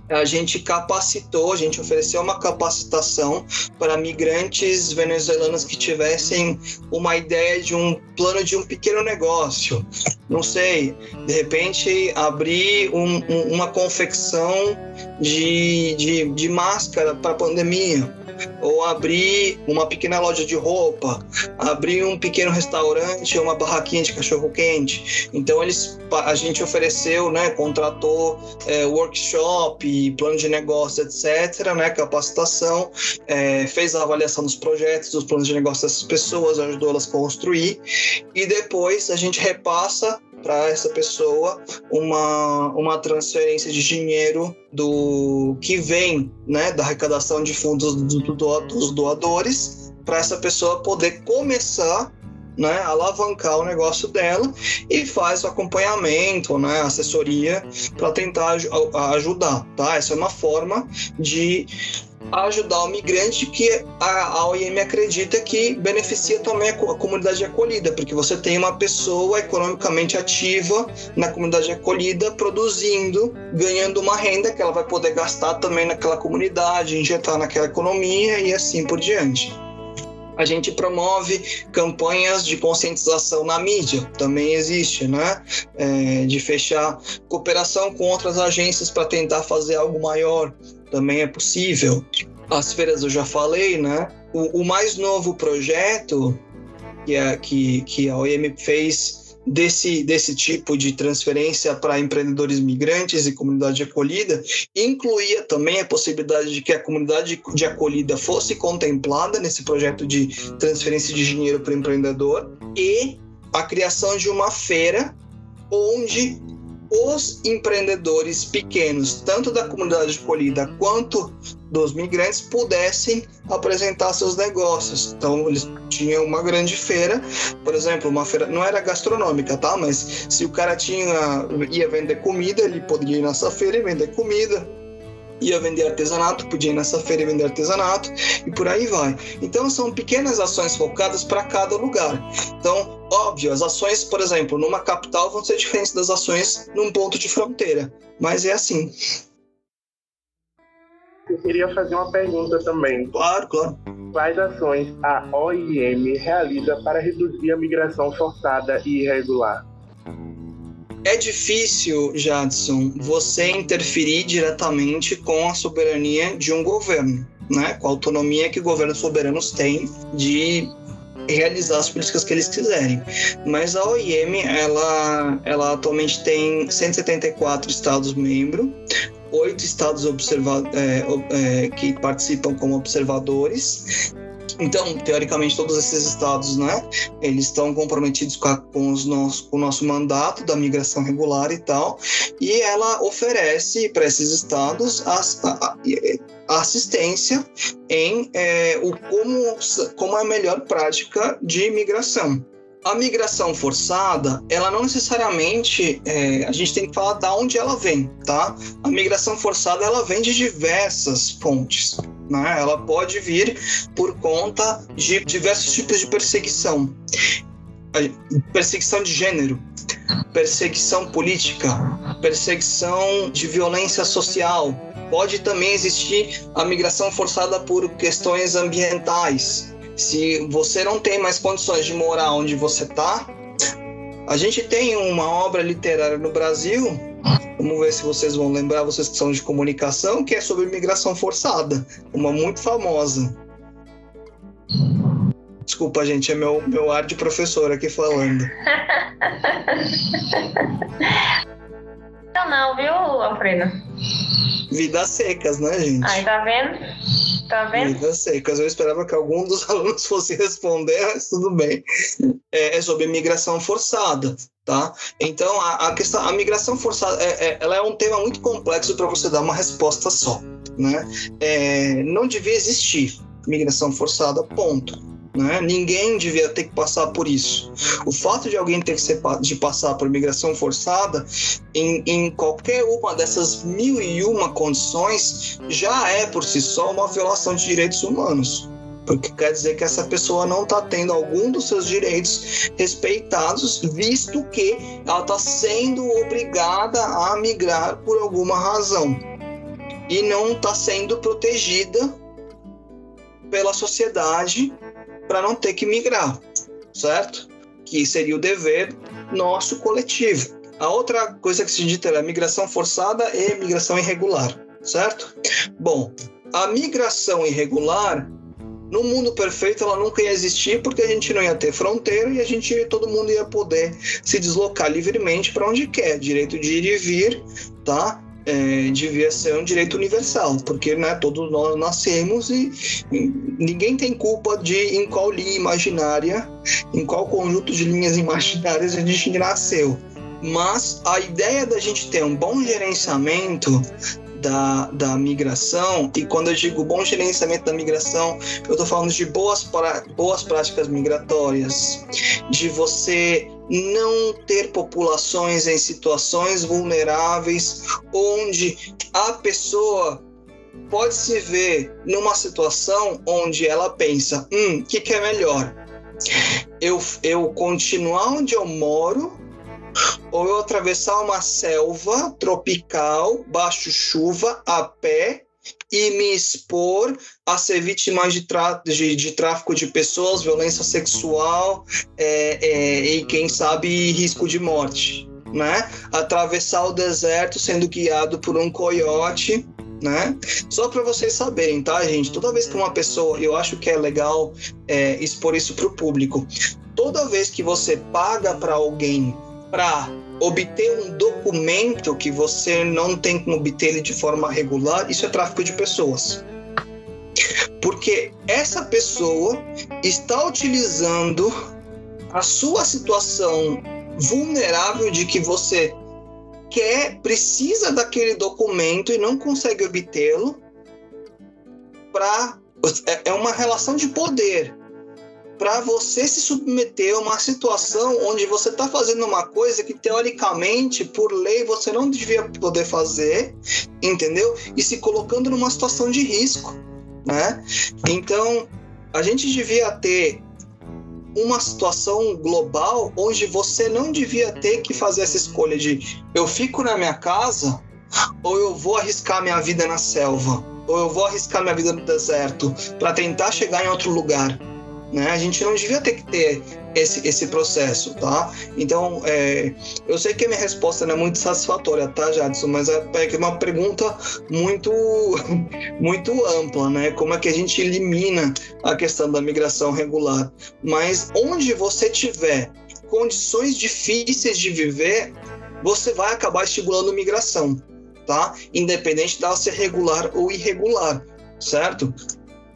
a gente capacitou, a gente ofereceu uma capacitação para migrantes venezuelanos que tivessem uma ideia de um plano de um pequeno negócio. Não sei, de repente abrir um, um, uma confecção de, de, de máscara para a pandemia ou abrir uma pequena loja de roupa, abrir um pequeno restaurante ou uma barraquinha de cachorro quente. Então eles, a gente ofereceu, né, contratou é, workshop, plano de negócio, etc., né, capacitação, é, fez a avaliação dos projetos, dos planos de negócio dessas pessoas, ajudou elas a construir e depois a gente repassa para essa pessoa uma, uma transferência de dinheiro do que vem né, da arrecadação de fundos do, do, dos doadores para essa pessoa poder começar né, alavancar o negócio dela e faz o acompanhamento, né, assessoria para tentar ajudar, tá? Essa é uma forma de ajudar o migrante que a, OIM acredita que beneficia também a, comunidade acolhida, porque você tem uma pessoa economicamente ativa na comunidade acolhida produzindo, ganhando uma renda que ela vai poder gastar também naquela comunidade, injetar naquela economia e assim por diante. A gente promove campanhas de conscientização na mídia, também existe, né? É, de fechar cooperação com outras agências para tentar fazer algo maior também é possível. As feiras eu já falei, né? O, o mais novo projeto que a, que, que a OEM fez desse, desse tipo de transferência para empreendedores migrantes e comunidade acolhida incluía também a possibilidade de que a comunidade de acolhida fosse contemplada nesse projeto de transferência de dinheiro para o empreendedor e a criação de uma feira onde os empreendedores pequenos, tanto da comunidade acolhida quanto dos migrantes, pudessem apresentar seus negócios. Então, eles tinham uma grande feira, por exemplo, uma feira não era gastronômica, tá? Mas se o cara tinha ia vender comida, ele poderia ir nessa feira e vender comida ia vender artesanato, podia ir nessa feira e vender artesanato e por aí vai. Então são pequenas ações focadas para cada lugar. Então, óbvio, as ações, por exemplo, numa capital vão ser diferentes das ações num ponto de fronteira, mas é assim. Eu queria fazer uma pergunta também. Claro, claro. Quais ações a OIM realiza para reduzir a migração forçada e irregular? É difícil, Jadson, você interferir diretamente com a soberania de um governo. né, com a autonomia que governos soberanos têm de realizar as políticas que eles quiserem. Mas a OIM, ela, ela atualmente tem 174 estados-membros, oito estados observa é, é, que participam como observadores então, teoricamente, todos esses estados, né, eles estão comprometidos com, a, com, os nosso, com o nosso mandato da migração regular e tal, e ela oferece para esses estados a, a, assistência em é, o como, como é a melhor prática de imigração. A migração forçada, ela não necessariamente, é, a gente tem que falar de onde ela vem, tá? A migração forçada, ela vem de diversas fontes. Né? Ela pode vir por conta de diversos tipos de perseguição. Perseguição de gênero, perseguição política, perseguição de violência social. Pode também existir a migração forçada por questões ambientais. Se você não tem mais condições de morar onde você está, a gente tem uma obra literária no Brasil Vamos ver se vocês vão lembrar, vocês que são de comunicação, que é sobre imigração forçada, uma muito famosa. Desculpa, gente, é meu, meu ar de professor aqui falando. Não, não, viu, Alfredo? Vidas secas, né, gente? Aí, tá vendo? Tá vendo? Vidas secas. Eu esperava que algum dos alunos fosse responder, mas tudo bem. É, é sobre imigração forçada. Tá? Então, a, a, questão, a migração forçada, é, é, ela é um tema muito complexo para você dar uma resposta só, né? É, não devia existir migração forçada, ponto. Né? Ninguém devia ter que passar por isso. O fato de alguém ter que ser, de passar por migração forçada em, em qualquer uma dessas mil e uma condições já é por si só uma violação de direitos humanos porque quer dizer que essa pessoa não está tendo algum dos seus direitos respeitados, visto que ela está sendo obrigada a migrar por alguma razão e não está sendo protegida pela sociedade para não ter que migrar, certo? Que seria o dever nosso coletivo. A outra coisa que se dita é migração forçada e migração irregular, certo? Bom, a migração irregular no mundo perfeito ela nunca ia existir porque a gente não ia ter fronteira e a gente todo mundo ia poder se deslocar livremente para onde quer, direito de ir e vir, tá? É, devia ser um direito universal, porque né, todos nós nascemos e, e, ninguém tem culpa de em qual linha imaginária, em qual conjunto de linhas imaginárias a gente nasceu. Mas a ideia da gente ter um bom gerenciamento da, da migração, e quando eu digo bom gerenciamento da migração, eu estou falando de boas, pra, boas práticas migratórias, de você não ter populações em situações vulneráveis onde a pessoa pode se ver numa situação onde ela pensa: hum, o que, que é melhor? Eu, eu continuar onde eu moro ou eu atravessar uma selva tropical, baixo chuva, a pé e me expor a ser vítima de, de, de tráfico de pessoas, violência sexual é, é, e, quem sabe, risco de morte. Né? Atravessar o deserto sendo guiado por um coiote. Né? Só para vocês saberem, tá, gente? Toda vez que uma pessoa, eu acho que é legal é, expor isso para o público. Toda vez que você paga para alguém para obter um documento que você não tem como obter ele de forma regular, isso é tráfico de pessoas. Porque essa pessoa está utilizando a sua situação vulnerável de que você quer, precisa daquele documento e não consegue obtê-lo para é, é uma relação de poder para você se submeter a uma situação onde você está fazendo uma coisa que teoricamente, por lei, você não devia poder fazer, entendeu? E se colocando numa situação de risco, né? Então, a gente devia ter uma situação global onde você não devia ter que fazer essa escolha de eu fico na minha casa ou eu vou arriscar minha vida na selva ou eu vou arriscar minha vida no deserto para tentar chegar em outro lugar Né? A gente não devia ter que ter esse, esse processo, tá? Então, é, eu sei que a minha resposta não é muito satisfatória, tá, Jadson? Mas é, é uma pergunta muito, muito ampla, né? Como é que a gente elimina a questão da migração regular? Mas onde você tiver condições difíceis de viver, você vai acabar estimulando migração, tá? Independente dela ser regular ou irregular, certo?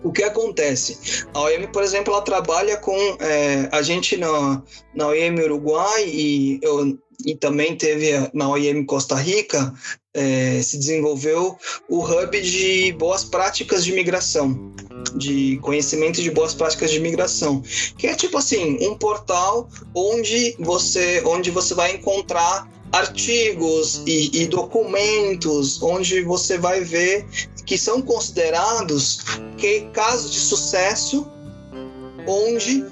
O que acontece? A OIM, por exemplo, ela trabalha com é, a gente na, na OIM Uruguai e, eu, e também teve na OIM Costa Rica, é, se desenvolveu o hub de boas práticas de migração, de conhecimento de boas práticas de migração, que é tipo assim um portal onde você onde você vai encontrar artigos e, e, documentos onde você vai ver que são considerados que casos de sucesso onde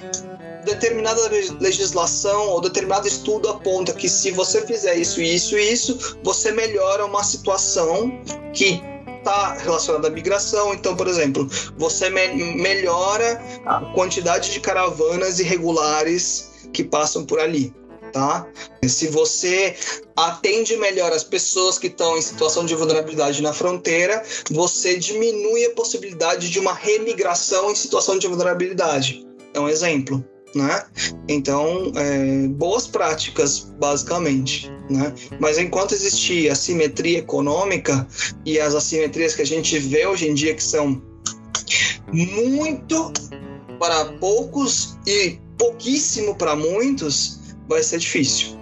determinada legislação ou determinado estudo aponta que se você fizer isso, isso e isso, você melhora uma situação que está relacionada à migração. Então, por exemplo, você me melhora a quantidade de caravanas irregulares que passam por ali tá? Se você atende melhor as pessoas que estão em situação de vulnerabilidade na fronteira, você diminui a possibilidade de uma remigração em situação de vulnerabilidade. É um exemplo. Né? Então, é, boas práticas, basicamente. Né? Mas enquanto existir assimetria econômica e as assimetrias que a gente vê hoje em dia, que são muito para poucos e pouquíssimo para muitos, vai ser difícil.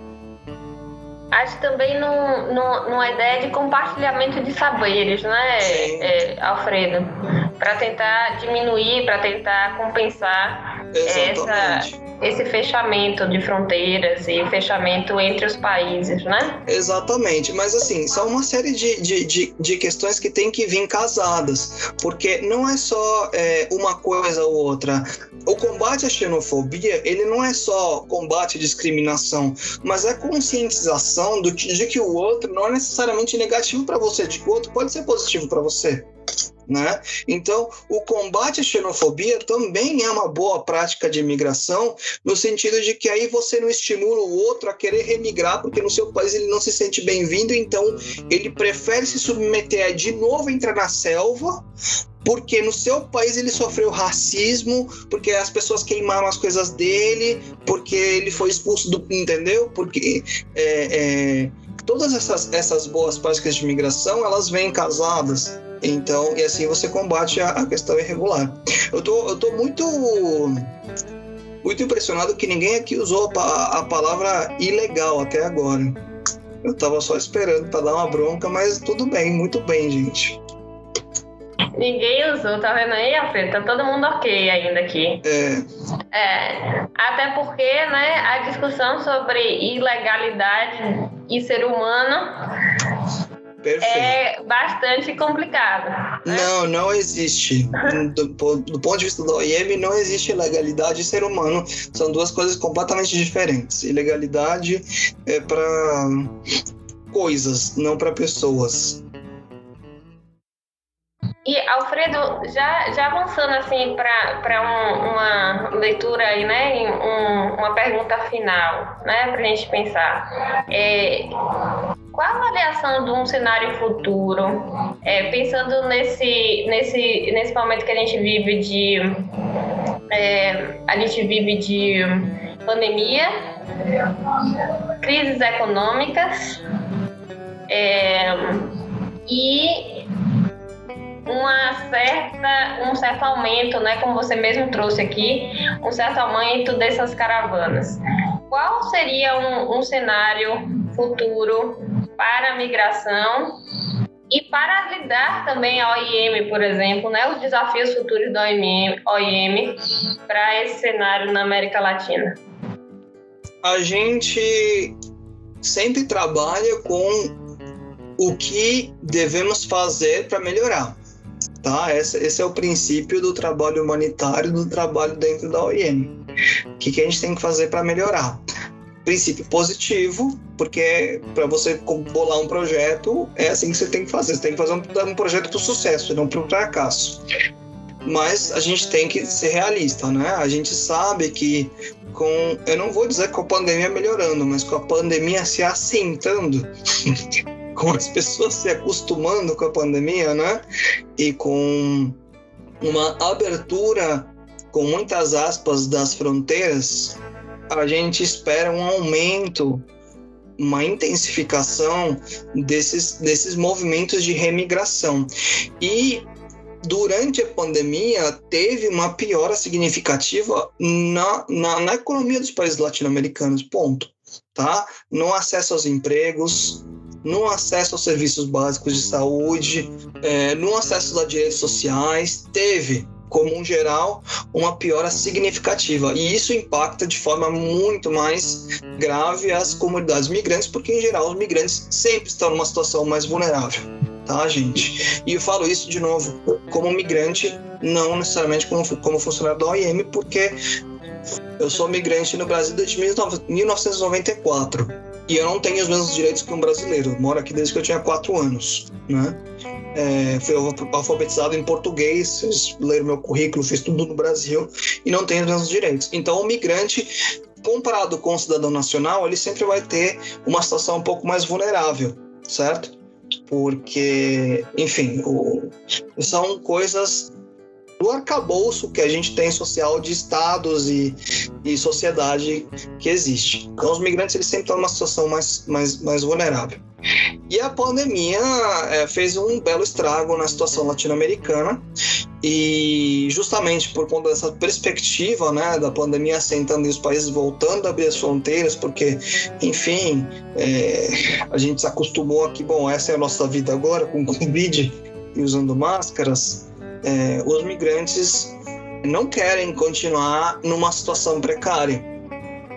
Acho também no, no, numa ideia de compartilhamento de saberes, né, é, Alfredo? Para tentar diminuir, para tentar compensar essa, esse fechamento de fronteiras e fechamento entre os países, né? Exatamente, mas assim, são uma série de, de, de, de questões que tem que vir casadas, porque não é só é, uma coisa ou outra. O combate à xenofobia, ele não é só combate à discriminação, mas é conscientização do, de que o outro não é necessariamente negativo para você, de que o outro pode ser positivo para você. Né? Então, o combate à xenofobia também é uma boa prática de imigração, no sentido de que aí você não estimula o outro a querer remigrar, porque no seu país ele não se sente bem-vindo, então ele prefere se submeter a de novo entrar na selva, porque no seu país ele sofreu racismo, porque as pessoas queimaram as coisas dele, porque ele foi expulso do. Entendeu? Porque. É, é, todas essas, essas boas práticas de imigração elas vêm casadas então, e assim você combate a, a questão irregular. Eu tô, eu tô muito muito impressionado que ninguém aqui usou a, a palavra ilegal até agora. Eu tava só esperando para dar uma bronca, mas tudo bem, muito bem, gente. Ninguém usou, tá vendo aí, Alfredo? Tá todo mundo ok ainda aqui. É. É. Até porque, né, a discussão sobre ilegalidade e ser humano Perfeito. é bastante complicado. Né? Não, não existe. Do, do, ponto de vista da OIM, não existe ilegalidade e ser humano. São duas coisas completamente diferentes. Ilegalidade é para coisas, não para pessoas. E, Alfredo, já, já avançando assim para um, uma leitura aí, né, um, uma pergunta final, né, para a gente pensar. É, qual a avaliação de um cenário futuro, é, pensando nesse, nesse, nesse momento que a gente vive de é, a gente vive de pandemia, crises econômicas é, e uma certa, um certo aumento, né, como você mesmo trouxe aqui, um certo aumento dessas caravanas. Qual seria um, um cenário futuro para a migração e para lidar também a OIM, por exemplo, né, os desafios futuros da OIM, OIM para esse cenário na América Latina? A gente sempre trabalha com o que devemos fazer para melhorar. Tá? Esse, esse, é o princípio do trabalho humanitário, do trabalho dentro da OIM. O que, que a gente tem que fazer para melhorar? Princípio positivo, porque para você bolar um projeto, é assim que você tem que fazer. Você tem que fazer um, um projeto para o sucesso, não para o fracasso. mas a gente tem que ser realista, né? A gente sabe que com, eu não vou dizer com a pandemia melhorando, mas com a pandemia se assentando, com as pessoas se acostumando com a pandemia, né? E com uma abertura com muitas aspas das fronteiras, a gente espera um aumento, uma intensificação desses, desses movimentos de remigração. E durante a pandemia teve uma piora significativa na, na, na economia dos países latino-americanos, ponto. Tá? No acesso aos empregos, no acesso aos serviços básicos de saúde, é, no acesso a direitos sociais, teve como um geral, uma piora significativa. E isso impacta de forma muito mais grave as comunidades migrantes, porque, em geral, os migrantes sempre estão numa situação mais vulnerável. Tá, gente? E eu falo isso de novo como migrante, não necessariamente como, como funcionário da OIM, porque eu sou migrante no Brasil desde 1994 e eu não tenho os mesmos direitos que um brasileiro. Eu moro aqui desde que eu tinha quatro anos, né? É, fui alfabetizado em português, ler meu currículo, fiz tudo no Brasil e não tenho os mesmos direitos. Então, o migrante, comparado com o cidadão nacional, ele sempre vai ter uma situação um pouco mais vulnerável, certo? Porque, enfim, o, são coisas do arcabouço que a gente tem social de estados e, e sociedade que existe. Então, os migrantes eles sempre estão numa situação mais, mais, mais vulnerável. E a pandemia é, fez um belo estrago na situação latino-americana e justamente por conta dessa perspectiva né, da pandemia assentando e os países voltando a abrir as fronteiras, porque, enfim, é, a gente se acostumou aqui, bom, essa é a nossa vida agora com Covid e usando máscaras, é, os migrantes não querem continuar numa situação precária.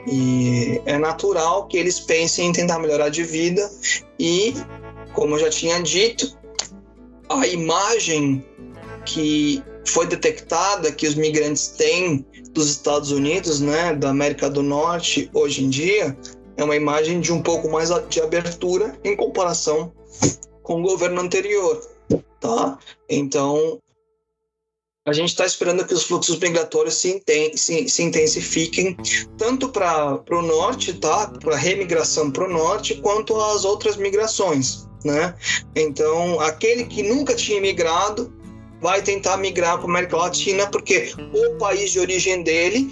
E é natural que eles pensem em tentar melhorar de vida e, como eu já tinha dito, a imagem que foi detectada que os migrantes têm dos Estados Unidos, né, da América do Norte hoje em dia, é uma imagem de um pouco mais de abertura em comparação com o governo anterior, tá? Então, a gente está esperando que os fluxos migratórios se, inten se, se intensifiquem tanto para o norte, tá? Para remigração para o norte, quanto as outras migrações, né? Então, aquele que nunca tinha migrado vai tentar migrar para a América Latina porque o país de origem dele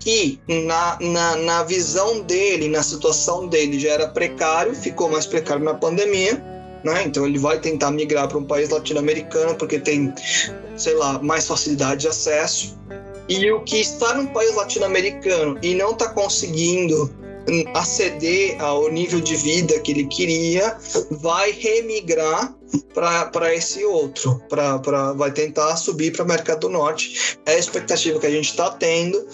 que na, na, na visão dele, na situação dele já era precário, ficou mais precário na pandemia, né? Então ele vai tentar migrar para um país latino-americano porque tem sei lá, mais facilidade de acesso. E o que está num país latino-americano e não está conseguindo aceder ao nível de vida que ele queria, vai remigrar para esse outro, pra, pra, vai tentar subir para a América do Norte. É a expectativa que a gente está tendo.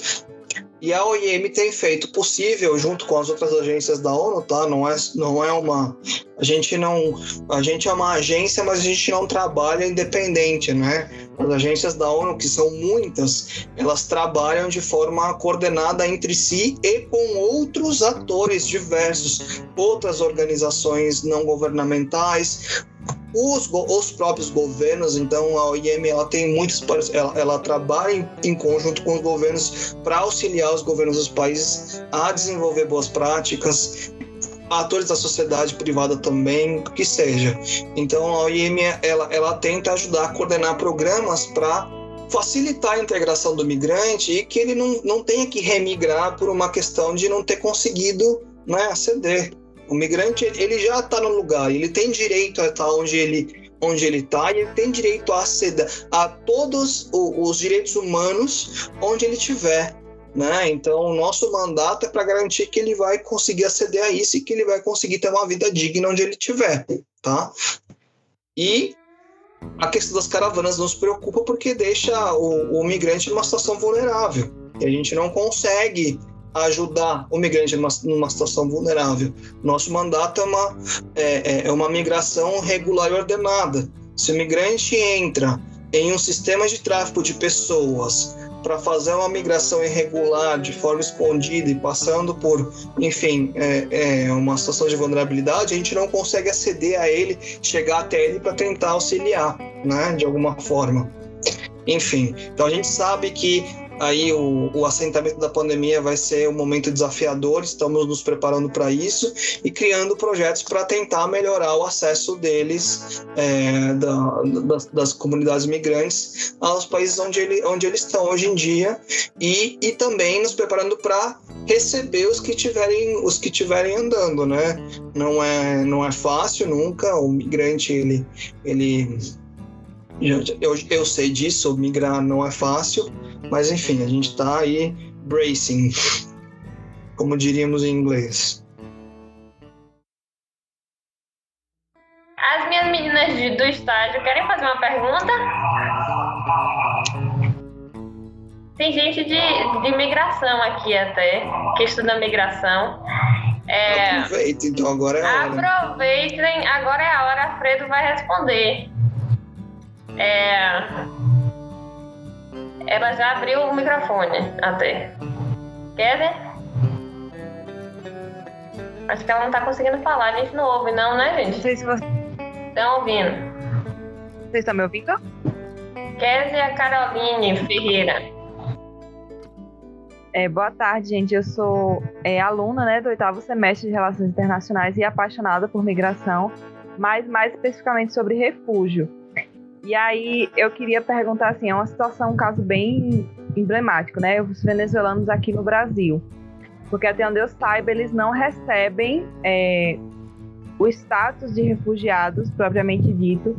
E a OIM tem feito possível, junto com as outras agências da ONU, tá? Não é, não é uma. A gente não. A gente é uma agência, mas a gente não trabalha independente, né? As agências da ONU, que são muitas, elas trabalham de forma coordenada entre si e com outros atores diversos, outras organizações não governamentais, os, os próprios governos, então a OIM ela tem muitos ela, ela trabalha em, em conjunto com os governos para auxiliar os governos dos países a desenvolver boas práticas, atores da sociedade privada também, que seja. Então a OIM ela, ela tenta ajudar a coordenar programas para facilitar a integração do migrante e que ele não, não tenha que remigrar por uma questão de não ter conseguido né, aceder o migrante ele já está no lugar, ele tem direito a estar onde ele onde ele está e ele tem direito a aceder a todos os direitos humanos onde ele estiver. Né? Então, o nosso mandato é para garantir que ele vai conseguir aceder a isso e que ele vai conseguir ter uma vida digna onde ele estiver. Tá? E a questão das caravanas nos preocupa porque deixa o, o migrante numa situação vulnerável. E a gente não consegue ajudar o migrante numa, numa situação vulnerável. Nosso mandato é uma, é, é, é uma migração regular e ordenada. Se o migrante entra em um sistema de tráfico de pessoas para fazer uma migração irregular de forma escondida e passando por, enfim, é, é, uma situação de vulnerabilidade, a gente não consegue aceder a ele, chegar até ele para tentar auxiliar, né, de alguma forma. enfim. Então a gente sabe que aí o, o, assentamento da pandemia vai ser um momento desafiador, estamos nos preparando para isso e criando projetos para tentar melhorar o acesso deles, é, da, das, das, comunidades migrantes, aos países onde, ele, onde eles estão hoje em dia e, e também nos preparando para receber os que tiverem os que tiverem andando, né? Não é não é fácil nunca. O migrante ele ele eu, eu sei disso, migrar não é fácil, mas enfim, a gente está aí bracing, como diríamos em inglês. As minhas meninas de, do estágio querem fazer uma pergunta? Tem gente de, de migração aqui até, que estuda migração. É, Aproveita, então agora é a hora. Aproveitem, agora é a hora, Fredo vai responder. É, ela já abriu o microfone até. Ver? Acho que ela não tá conseguindo falar, a gente não ouve, não, né, gente? Não sei se você. Estão ouvindo. Vocês estão me ouvindo? Kézia Caroline Ferreira. É, boa tarde, gente. Eu sou é, aluna né, do oitavo semestre de Relações Internacionais e apaixonada por migração, mas mais especificamente sobre refúgio. E aí eu queria perguntar assim, é uma situação, um caso bem emblemático, né? Os venezuelanos aqui no Brasil. Porque até onde eu saiba, eles não recebem é, o status de refugiados, propriamente dito,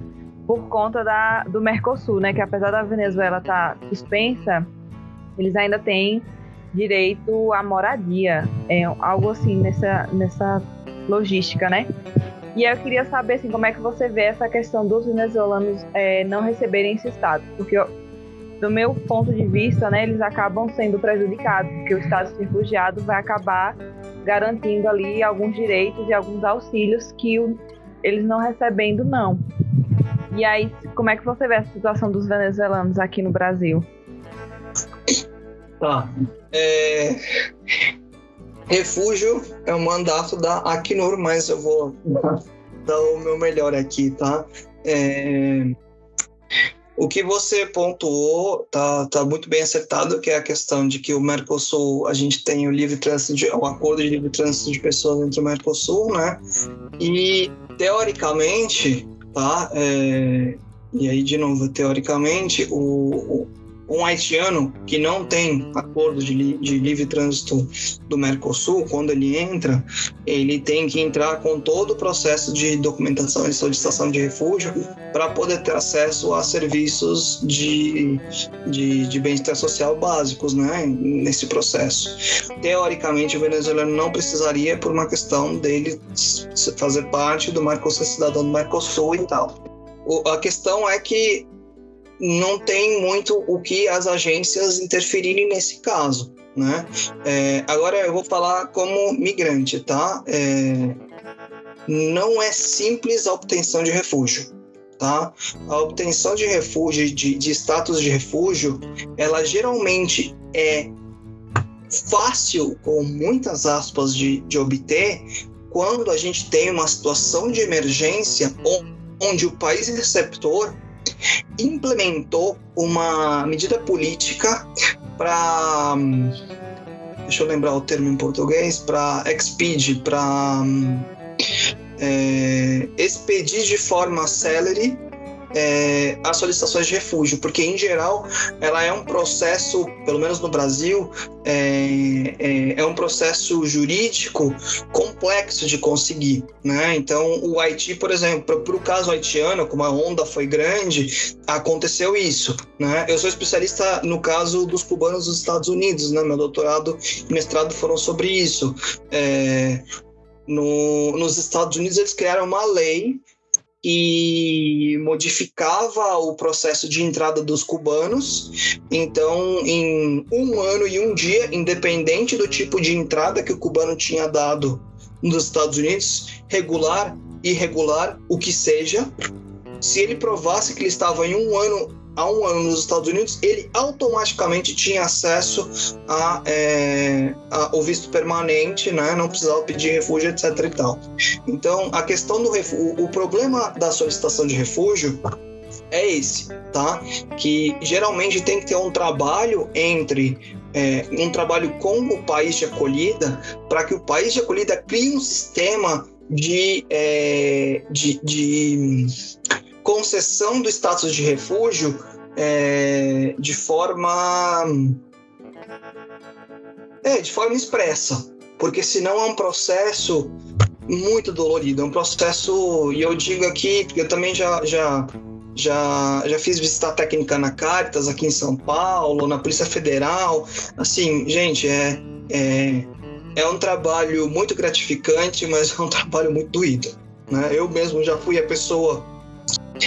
por conta da, do Mercosul, né? Que apesar da Venezuela estar tá suspensa, eles ainda têm direito à moradia. É algo assim nessa, nessa logística, né? E eu queria saber assim, como é que você vê essa questão dos venezuelanos é, não receberem esse status, porque do meu ponto de vista, né, eles acabam sendo prejudicados, porque o status de refugiado vai acabar garantindo ali alguns direitos e alguns auxílios que o, eles não recebendo não. E aí, como é que você vê a situação dos venezuelanos aqui no Brasil? Tá. É... Refúgio é um mandato da Acnur, mas eu vou dar o meu melhor aqui, tá? É... O que você pontuou tá, tá muito bem acertado, que é a questão de que o Mercosul, a gente tem o livre trânsito, de, o acordo de livre trânsito de pessoas entre o Mercosul, né? E teoricamente, tá? É, e aí, de novo, teoricamente, o, o um haitiano que não tem acordo de, li de livre trânsito do Mercosul, quando ele entra, ele tem que entrar com todo o processo de documentação e solicitação de refúgio para poder ter acesso a serviços de, de, de bem-estar social básicos né, nesse processo. Teoricamente, o venezuelano não precisaria por uma questão dele fazer parte do Mercosul, cidadão do Mercosul e tal. A questão é que não tem muito o que as agências interferirem nesse caso, né? É, agora eu vou falar como migrante, tá? É, não é simples a obtenção de refúgio, tá? A obtenção de refúgio, de, de status de refúgio, ela geralmente é fácil, com muitas aspas, de, de obter, quando a gente tem uma situação de emergência onde o país receptor implementou uma medida política para deixa eu lembrar o termo em português para expede para é, expedir de forma célere é, as solicitações de refúgio, porque em geral ela é um processo, pelo menos no Brasil, é, é, é um processo jurídico complexo de conseguir, né? Então o Haiti, por exemplo, para o caso haitiano, como a onda foi grande, aconteceu isso, né? Eu sou especialista no caso dos cubanos dos Estados Unidos, né? Meu doutorado e mestrado foram sobre isso. É, no, nos Estados Unidos eles criaram uma lei e modificava o processo de entrada dos cubanos. Então, em um ano e um dia, independente do tipo de entrada que o cubano tinha dado nos Estados Unidos, regular, irregular, o que seja, se ele provasse que ele estava em um ano há um ano nos Estados Unidos, ele automaticamente tinha acesso a, é, a, o visto permanente, né? não precisava pedir refúgio, etc. E tal. Então, a questão do refúgio, o problema da solicitação de refúgio é esse, tá? Que geralmente tem que ter um trabalho entre é, um trabalho com o país de acolhida para que o país de acolhida crie um sistema de, é, de, de, concessão do status de refúgio é, de forma é, de forma expressa, porque senão é um processo muito dolorido, é um processo, e eu digo aqui, eu também já, já já, já fiz visita técnica na Caritas aqui em São Paulo, na Polícia Federal. Assim, gente, é, é, é um trabalho muito gratificante, mas é um trabalho muito doído. Né? Eu mesmo já fui a pessoa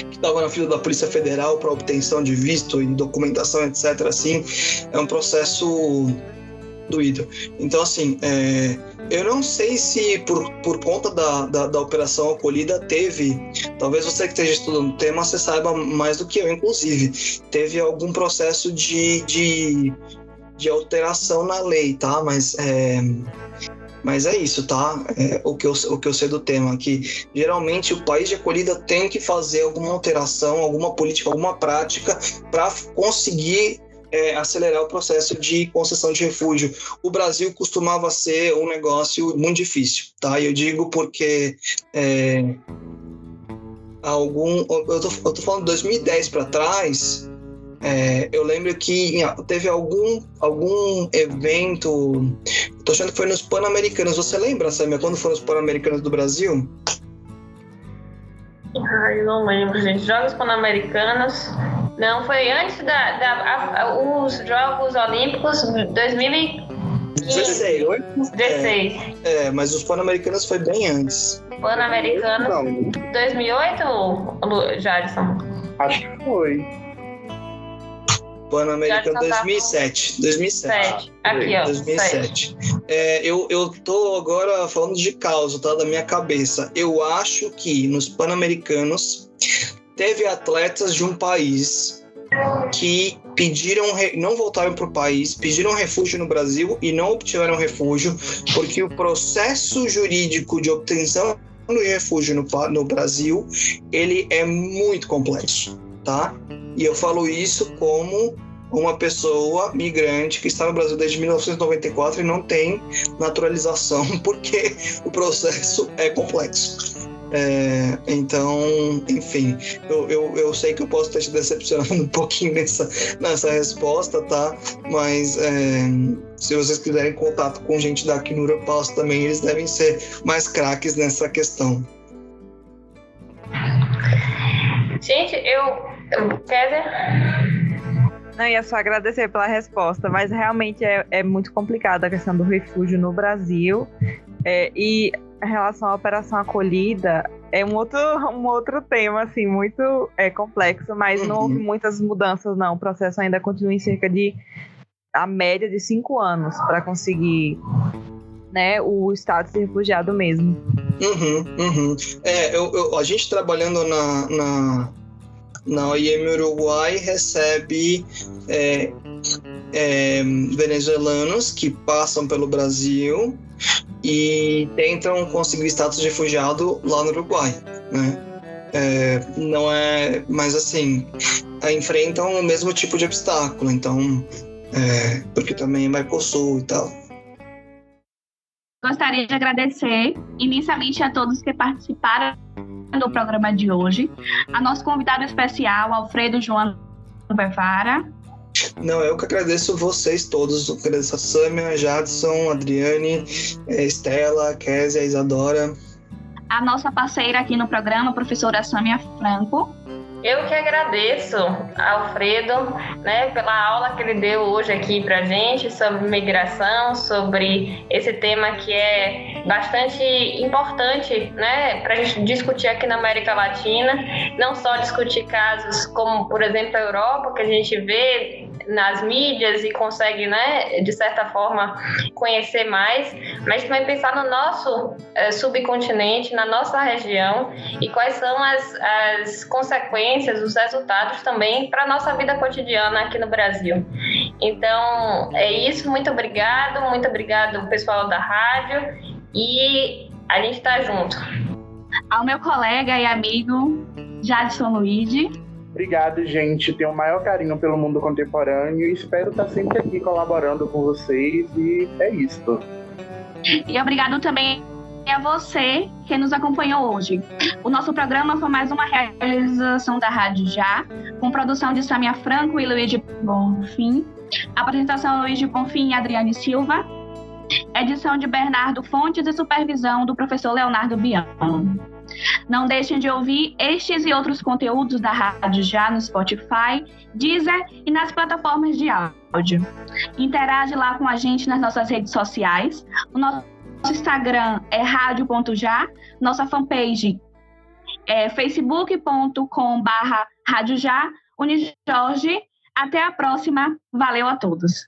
que estava na fila da Polícia Federal para obtenção de visto e documentação, etc. Assim, é um processo doído. Então, assim, é, eu não sei se por, por conta da, da, da, operação acolhida teve, talvez você que esteja estudando o tema, você saiba mais do que eu, inclusive, teve algum processo de, de, de alteração na lei, tá? Mas é, mas é isso, tá? É, o, que eu, o que eu sei do tema, que geralmente o país de acolhida tem que fazer alguma alteração, alguma política, alguma prática para conseguir é, acelerar o processo de concessão de refúgio. O Brasil costumava ser um negócio muito difícil, tá? Eu digo porque é, algum, eu tô, eu tô falando de 2010 para trás. É, eu lembro que teve algum, algum evento, tô achando que foi nos Pan-Americanos. Você lembra, Samia, quando foram os Pan-Americanos do Brasil? Ai, não lembro, gente. Jogos Pan-Americanos não, foi antes da, da a, a, os Jogos Olímpicos 2016. 16. É, é, mas os Pan-Americanos foi bem antes. Pan-Americanos 2008, Jadson? Acho que foi. Pan-Americano 2007. 2007. Aqui, ó. 2007. É, eu, eu tô agora falando de causa, tá? Da minha cabeça. Eu acho que nos Pan-Americanos teve atletas de um país que pediram, não voltaram para o país, pediram refúgio no Brasil e não obtiveram refúgio, porque o processo jurídico de obtenção do refúgio no, no Brasil ele é muito complexo, tá? E eu falo isso como uma pessoa migrante que está no Brasil desde 1994 e não tem naturalização, porque o processo é complexo. É, então, enfim, eu, eu, eu, sei que eu posso estar te decepcionando um pouquinho nessa, nessa resposta, tá? Mas é, se vocês quiserem contato com gente daqui no Europass também, eles devem ser mais craques nessa questão. Gente, eu. Kézia? Não, ia só agradecer pela resposta, mas realmente é, é muito complicada a questão do refúgio no Brasil. É, e em relação à operação acolhida, é um outro, um outro tema, assim, muito é, complexo, mas uhum. não houve muitas mudanças, não. O processo ainda continua em cerca de a média de cinco anos para conseguir né, o status de refugiado mesmo. Uhum, uhum. É, eu, eu, a gente trabalhando na, na, na OIM Uruguai recebe é, é, venezuelanos que passam pelo Brasil e tentam conseguir status de refugiado lá no Uruguai, né? É, não é, mas assim, enfrentam o mesmo tipo de obstáculo, então, é, porque também é Mercosul e tal. Gostaria de agradecer imensamente a todos que participaram do programa de hoje, a nosso convidado especial, Alfredo João Bevara, não, eu que agradeço vocês todos. Eu agradeço a Samia, Jadson, Adriane, Estela, Kézia, Isadora. A nossa parceira aqui no programa, a professora Samia Franco. Eu que agradeço, Alfredo, né, pela aula que ele deu hoje aqui para gente sobre migração, sobre esse tema que é bastante importante, né, para a gente discutir aqui na América Latina, não só discutir casos como, por exemplo, a Europa, que a gente vê nas mídias e consegue, né, de certa forma, conhecer mais, mas também pensar no nosso é, subcontinente, na nossa região e quais são as, as consequências, os resultados também para a nossa vida cotidiana aqui no Brasil. Então, é isso. Muito obrigado, muito obrigado, pessoal da rádio, e a gente está junto. Ao meu colega e amigo Jadson Luigi Obrigado, gente. Tenho o maior carinho pelo mundo contemporâneo e espero estar sempre aqui colaborando com vocês. E é isso. E obrigado também a você que nos acompanhou hoje. O nosso programa foi mais uma realização da Rádio Já, com produção de Samia Franco e Luiz de Bonfim. Apresentação Luiz de Bonfim e Adriane Silva. Edição de Bernardo Fontes e supervisão do professor Leonardo Biano. Não deixem de ouvir estes e outros conteúdos da Rádio Já no Spotify, Deezer e nas plataformas de áudio. Interage lá com a gente nas nossas redes sociais. O nosso Instagram é rádio.já, nossa fanpage é facebook.com barra rádio já, Unijorge. Até a próxima. Valeu a todos.